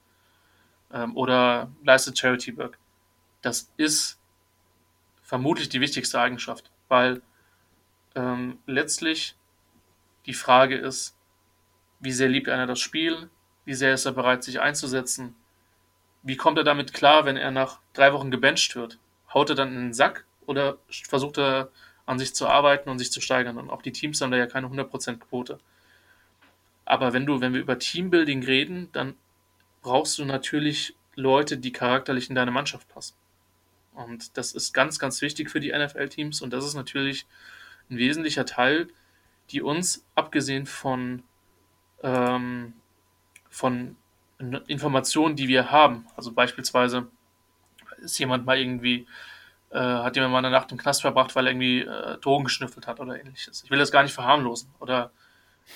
ähm, oder leistet Charity Work. Das ist vermutlich die wichtigste Eigenschaft, weil ähm, letztlich die Frage ist, wie sehr liebt einer das Spiel, wie sehr ist er bereit, sich einzusetzen, wie kommt er damit klar, wenn er nach drei Wochen gebencht wird? Haut er dann in den Sack oder versucht er an sich zu arbeiten und sich zu steigern? Und auch die Teams haben da ja keine 100% Quote. Aber wenn du, wenn wir über Teambuilding reden, dann brauchst du natürlich Leute, die charakterlich in deine Mannschaft passen. Und das ist ganz, ganz wichtig für die NFL-Teams und das ist natürlich ein wesentlicher Teil, die uns, abgesehen von, ähm, von Informationen, die wir haben, also beispielsweise ist jemand mal irgendwie, äh, hat jemand mal eine Nacht im Knast verbracht, weil er irgendwie äh, Drogen geschnüffelt hat oder ähnliches. Ich will das gar nicht verharmlosen. Oder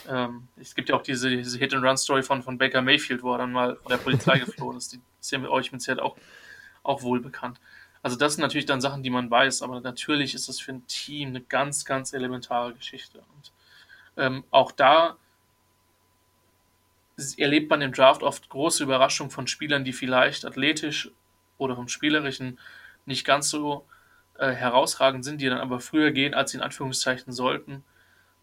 ähm, es gibt ja auch diese, diese Hit-and-Run-Story von, von Baker Mayfield, wo er dann mal von der Polizei *laughs* geflohen ist. Die ist ja mit euch mit Sicherheit auch, auch wohl bekannt. Also das sind natürlich dann Sachen, die man weiß, aber natürlich ist das für ein Team eine ganz, ganz elementare Geschichte. Und ähm, auch da erlebt man im Draft oft große Überraschungen von Spielern, die vielleicht athletisch oder vom Spielerischen nicht ganz so äh, herausragend sind, die dann aber früher gehen, als sie in Anführungszeichen sollten.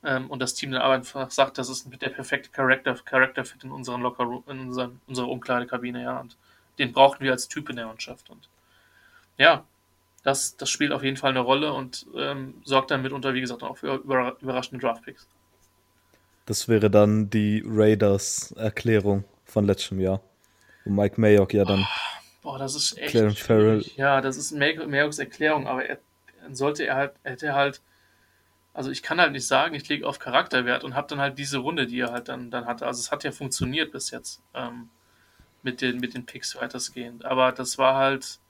Ähm, und das Team dann aber einfach sagt, das ist der perfekte Character, Character Fit in unseren Locker in unserer Umkleidekabine, ja. Und den brauchten wir als Typ in der Mannschaft. Und ja, das, das spielt auf jeden Fall eine Rolle und ähm, sorgt dann mitunter, wie gesagt, auch für überraschende Draftpicks. Das wäre dann die Raiders-Erklärung von letztem Jahr. Wo Mike Mayock ja dann. Boah, das ist echt. Clarence Farrell. Ja, das ist Mayocks Erklärung, aber er, sollte er halt, hätte halt. Also ich kann halt nicht sagen, ich lege auf Charakterwert und habe dann halt diese Runde, die er halt dann, dann hatte. Also es hat ja funktioniert bis jetzt ähm, mit, den, mit den Picks weitestgehend. Aber das war halt.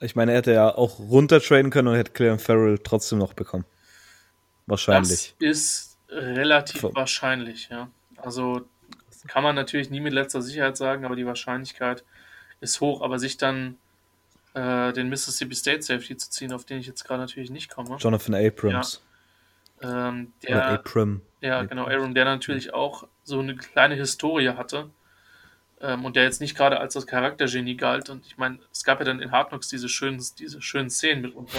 Ich meine, er hätte ja auch runtertraden können und hätte Clarence Farrell trotzdem noch bekommen. Wahrscheinlich. Das ist Relativ Ver wahrscheinlich, ja. Also kann man natürlich nie mit letzter Sicherheit sagen, aber die Wahrscheinlichkeit ist hoch. Aber sich dann äh, den Mississippi State Safety zu ziehen, auf den ich jetzt gerade natürlich nicht komme. Jonathan Abrams. Ja. Ähm, der, Oder Abram. Ja, genau, Abram, der natürlich auch so eine kleine Historie hatte. Ähm, und der jetzt nicht gerade als das Charaktergenie galt. Und ich meine, es gab ja dann in Hard Knocks diese schönen, diese schönen Szenen mitunter.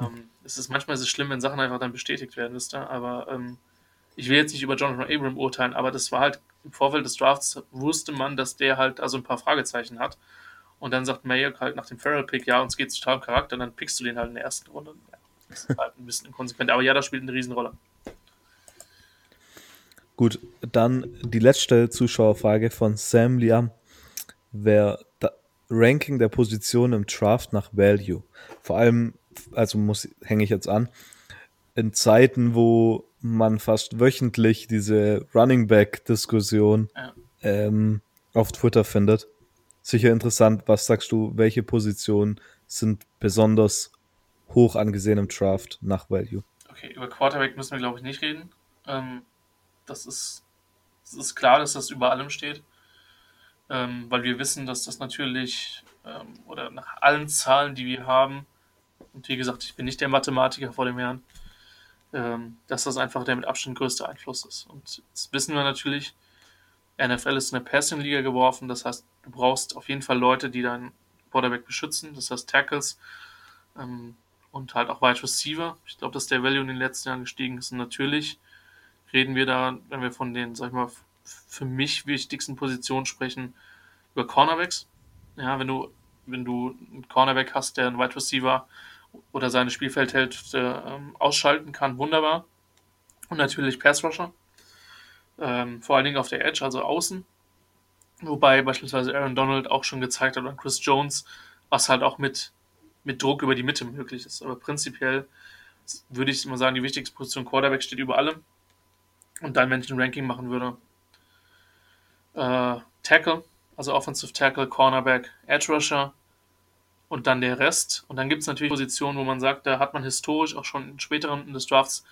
ähm, es ist manchmal es schlimm, wenn Sachen einfach dann bestätigt werden, wisst ihr. Aber ähm, ich will jetzt nicht über Jonathan Abram urteilen, aber das war halt im Vorfeld des Drafts wusste man, dass der halt also ein paar Fragezeichen hat. Und dann sagt Mayer halt nach dem Farrell-Pick, ja, uns geht es total um Charakter, und dann pickst du den halt in der ersten Runde. Ja, das ist halt ein bisschen inkonsequent. Aber ja, das spielt eine Riesenrolle. Gut, dann die letzte Zuschauerfrage von Sam Liam. Wer Ranking der Position im Draft nach Value. Vor allem also muss, hänge ich jetzt an, in Zeiten, wo man fast wöchentlich diese Running Back-Diskussion ja. ähm, auf Twitter findet. Sicher interessant, was sagst du, welche Positionen sind besonders hoch angesehen im Draft nach Value? Okay, über Quarterback müssen wir, glaube ich, nicht reden. Ähm, das, ist, das ist klar, dass das über allem steht, ähm, weil wir wissen, dass das natürlich, ähm, oder nach allen Zahlen, die wir haben, und wie gesagt, ich bin nicht der Mathematiker vor dem Herrn, ähm, dass das einfach der mit Abstand größte Einfluss ist. Und jetzt wissen wir natürlich, NFL ist eine Passing-Liga geworfen, das heißt, du brauchst auf jeden Fall Leute, die deinen Quarterback beschützen, das heißt Tackles ähm, und halt auch Wide Receiver. Ich glaube, dass der Value in den letzten Jahren gestiegen ist und natürlich reden wir da, wenn wir von den, sag ich mal, für mich wichtigsten Positionen sprechen, über Cornerbacks. Ja, wenn du, wenn du einen Cornerback hast, der einen Wide Receiver oder seine Spielfeldhälfte ähm, ausschalten kann, wunderbar. Und natürlich Pass Rusher. Ähm, vor allen Dingen auf der Edge, also außen. Wobei beispielsweise Aaron Donald auch schon gezeigt hat, oder Chris Jones, was halt auch mit, mit Druck über die Mitte möglich ist. Aber prinzipiell würde ich immer sagen, die wichtigste Position Quarterback steht über allem. Und dann, wenn ich ein Ranking machen würde, äh, Tackle, also Offensive Tackle, Cornerback, Edge Rusher und dann der Rest. Und dann gibt es natürlich Positionen, wo man sagt, da hat man historisch auch schon in späteren des Drafts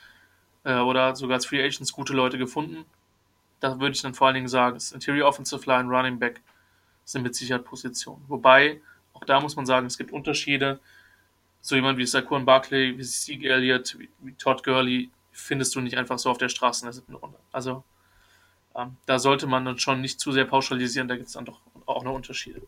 äh, oder sogar als Free Agents gute Leute gefunden. Da würde ich dann vor allen Dingen sagen, das Interior Offensive Line, Running Back sind mit Sicherheit Positionen. Wobei, auch da muss man sagen, es gibt Unterschiede. So jemand wie Saquon Barkley, wie Sieg Elliott, wie, wie Todd Gurley findest du nicht einfach so auf der Straße in der siebten Runde. Also ähm, da sollte man dann schon nicht zu sehr pauschalisieren, da gibt es dann doch auch noch Unterschiede.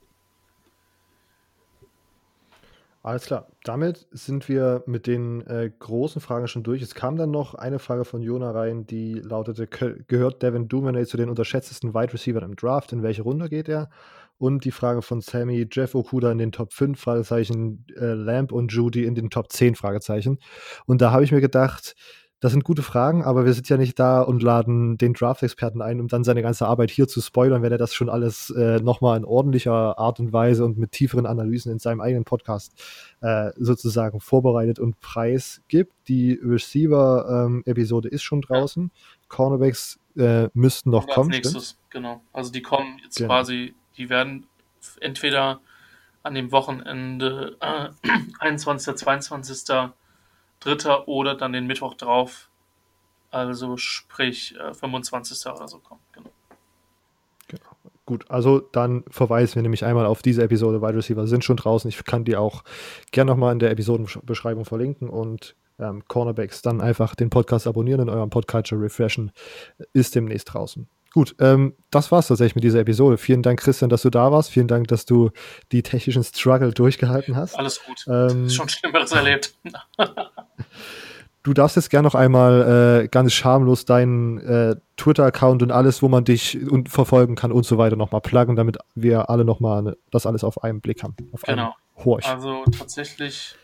Alles klar. Damit sind wir mit den äh, großen Fragen schon durch. Es kam dann noch eine Frage von Jona rein, die lautete: Gehört Devin Duvernay zu den unterschätztesten Wide Receivers im Draft? In welche Runde geht er? Und die Frage von Sammy: Jeff Okuda in den Top 5 Fragezeichen, äh, Lamb und Judy in den Top 10 Fragezeichen. Und da habe ich mir gedacht, das sind gute Fragen, aber wir sind ja nicht da und laden den Draft-Experten ein, um dann seine ganze Arbeit hier zu spoilern, wenn er das schon alles äh, nochmal in ordentlicher Art und Weise und mit tieferen Analysen in seinem eigenen Podcast äh, sozusagen vorbereitet und preisgibt. Die Receiver-Episode ähm, ist schon draußen. Cornerbacks äh, müssten noch kommen. Nächstes, genau. Also die kommen jetzt genau. quasi, die werden entweder an dem Wochenende äh, *clears throat* 21. 22 dritter oder dann den Mittwoch drauf, also sprich äh, 25. oder so kommen. Genau. genau. Gut, also dann verweisen wir nämlich einmal auf diese Episode. Wide Receiver sind schon draußen. Ich kann die auch gerne nochmal in der Episodenbeschreibung verlinken und ähm, Cornerbacks dann einfach den Podcast abonnieren und eurem Podcatcher refreshen. Ist demnächst draußen. Gut, ähm, das war's tatsächlich mit dieser Episode. Vielen Dank, Christian, dass du da warst. Vielen Dank, dass du die technischen Struggle durchgehalten hast. Alles gut. Ähm, schon Schlimmeres erlebt. *laughs* du darfst jetzt gerne noch einmal äh, ganz schamlos deinen äh, Twitter-Account und alles, wo man dich und verfolgen kann und so weiter nochmal pluggen, damit wir alle nochmal ne, das alles auf einen Blick haben. genau. Also tatsächlich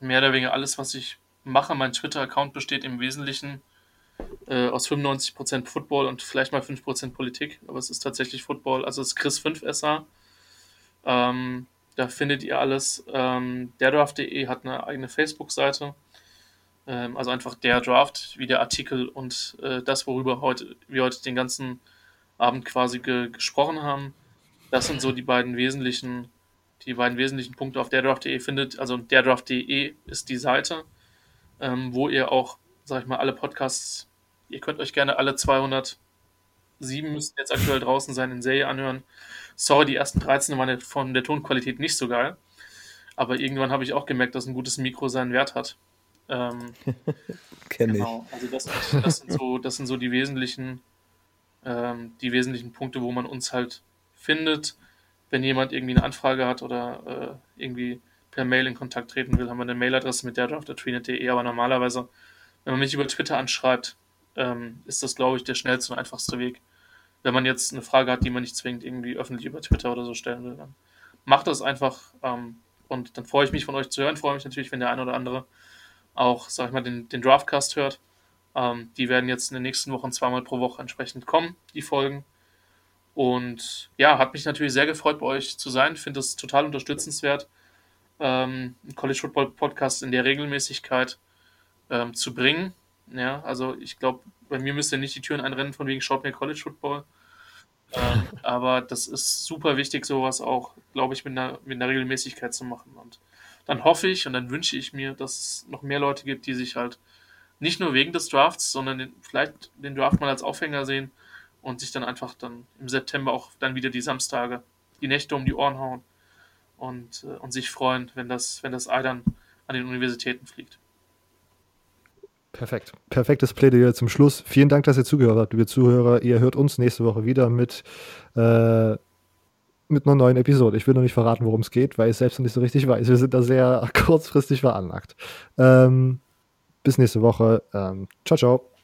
mehr oder weniger alles, was ich mache. Mein Twitter-Account besteht im Wesentlichen äh, aus 95% Football und vielleicht mal 5% Politik, aber es ist tatsächlich Football. Also es ist Chris 5SA. Ähm, da findet ihr alles. Ähm, derdraft.de hat eine eigene Facebook-Seite. Ähm, also einfach der Draft, wie der Artikel und äh, das, worüber heute, wir heute den ganzen Abend quasi ge gesprochen haben. Das sind so die beiden wesentlichen, die beiden wesentlichen Punkte auf derdraft.de findet. Also derdraft.de ist die Seite, ähm, wo ihr auch sag ich mal, alle Podcasts, ihr könnt euch gerne alle 207 müssten jetzt aktuell draußen sein in Serie anhören. Sorry, die ersten 13 waren von der Tonqualität nicht so geil. Aber irgendwann habe ich auch gemerkt, dass ein gutes Mikro seinen Wert hat. Ähm, *laughs* Kenne genau. ich. Also das, das, sind so, das sind so die wesentlichen, ähm, die wesentlichen Punkte, wo man uns halt findet. Wenn jemand irgendwie eine Anfrage hat oder äh, irgendwie per Mail in Kontakt treten will, haben wir eine Mailadresse mit der draft.treenet.de, aber normalerweise wenn man mich über Twitter anschreibt, ähm, ist das, glaube ich, der schnellste und einfachste Weg. Wenn man jetzt eine Frage hat, die man nicht zwingend irgendwie öffentlich über Twitter oder so stellen will, dann macht das einfach. Ähm, und dann freue ich mich von euch zu hören. Freue mich natürlich, wenn der eine oder andere auch, sag ich mal, den, den Draftcast hört. Ähm, die werden jetzt in den nächsten Wochen zweimal pro Woche entsprechend kommen, die Folgen. Und ja, hat mich natürlich sehr gefreut, bei euch zu sein. Finde es total unterstützenswert. Ähm, College Football Podcast in der Regelmäßigkeit ähm, zu bringen. Ja, also ich glaube, bei mir müsst ihr nicht die Türen einrennen, von wegen schaut mir College Football. Ähm, *laughs* aber das ist super wichtig, sowas auch, glaube ich, mit einer, mit einer Regelmäßigkeit zu machen. Und dann hoffe ich und dann wünsche ich mir, dass es noch mehr Leute gibt, die sich halt nicht nur wegen des Drafts, sondern den, vielleicht den Draft mal als Aufhänger sehen und sich dann einfach dann im September auch dann wieder die Samstage, die Nächte um die Ohren hauen und, äh, und sich freuen, wenn das, wenn das Ei dann an den Universitäten fliegt. Perfekt. Perfektes Plädoyer zum Schluss. Vielen Dank, dass ihr zugehört habt, liebe Zuhörer. Ihr hört uns nächste Woche wieder mit, äh, mit einer neuen Episode. Ich will noch nicht verraten, worum es geht, weil ich selbst noch nicht so richtig weiß. Wir sind da sehr *laughs* kurzfristig veranlagt. Ähm, bis nächste Woche. Ähm, ciao, ciao.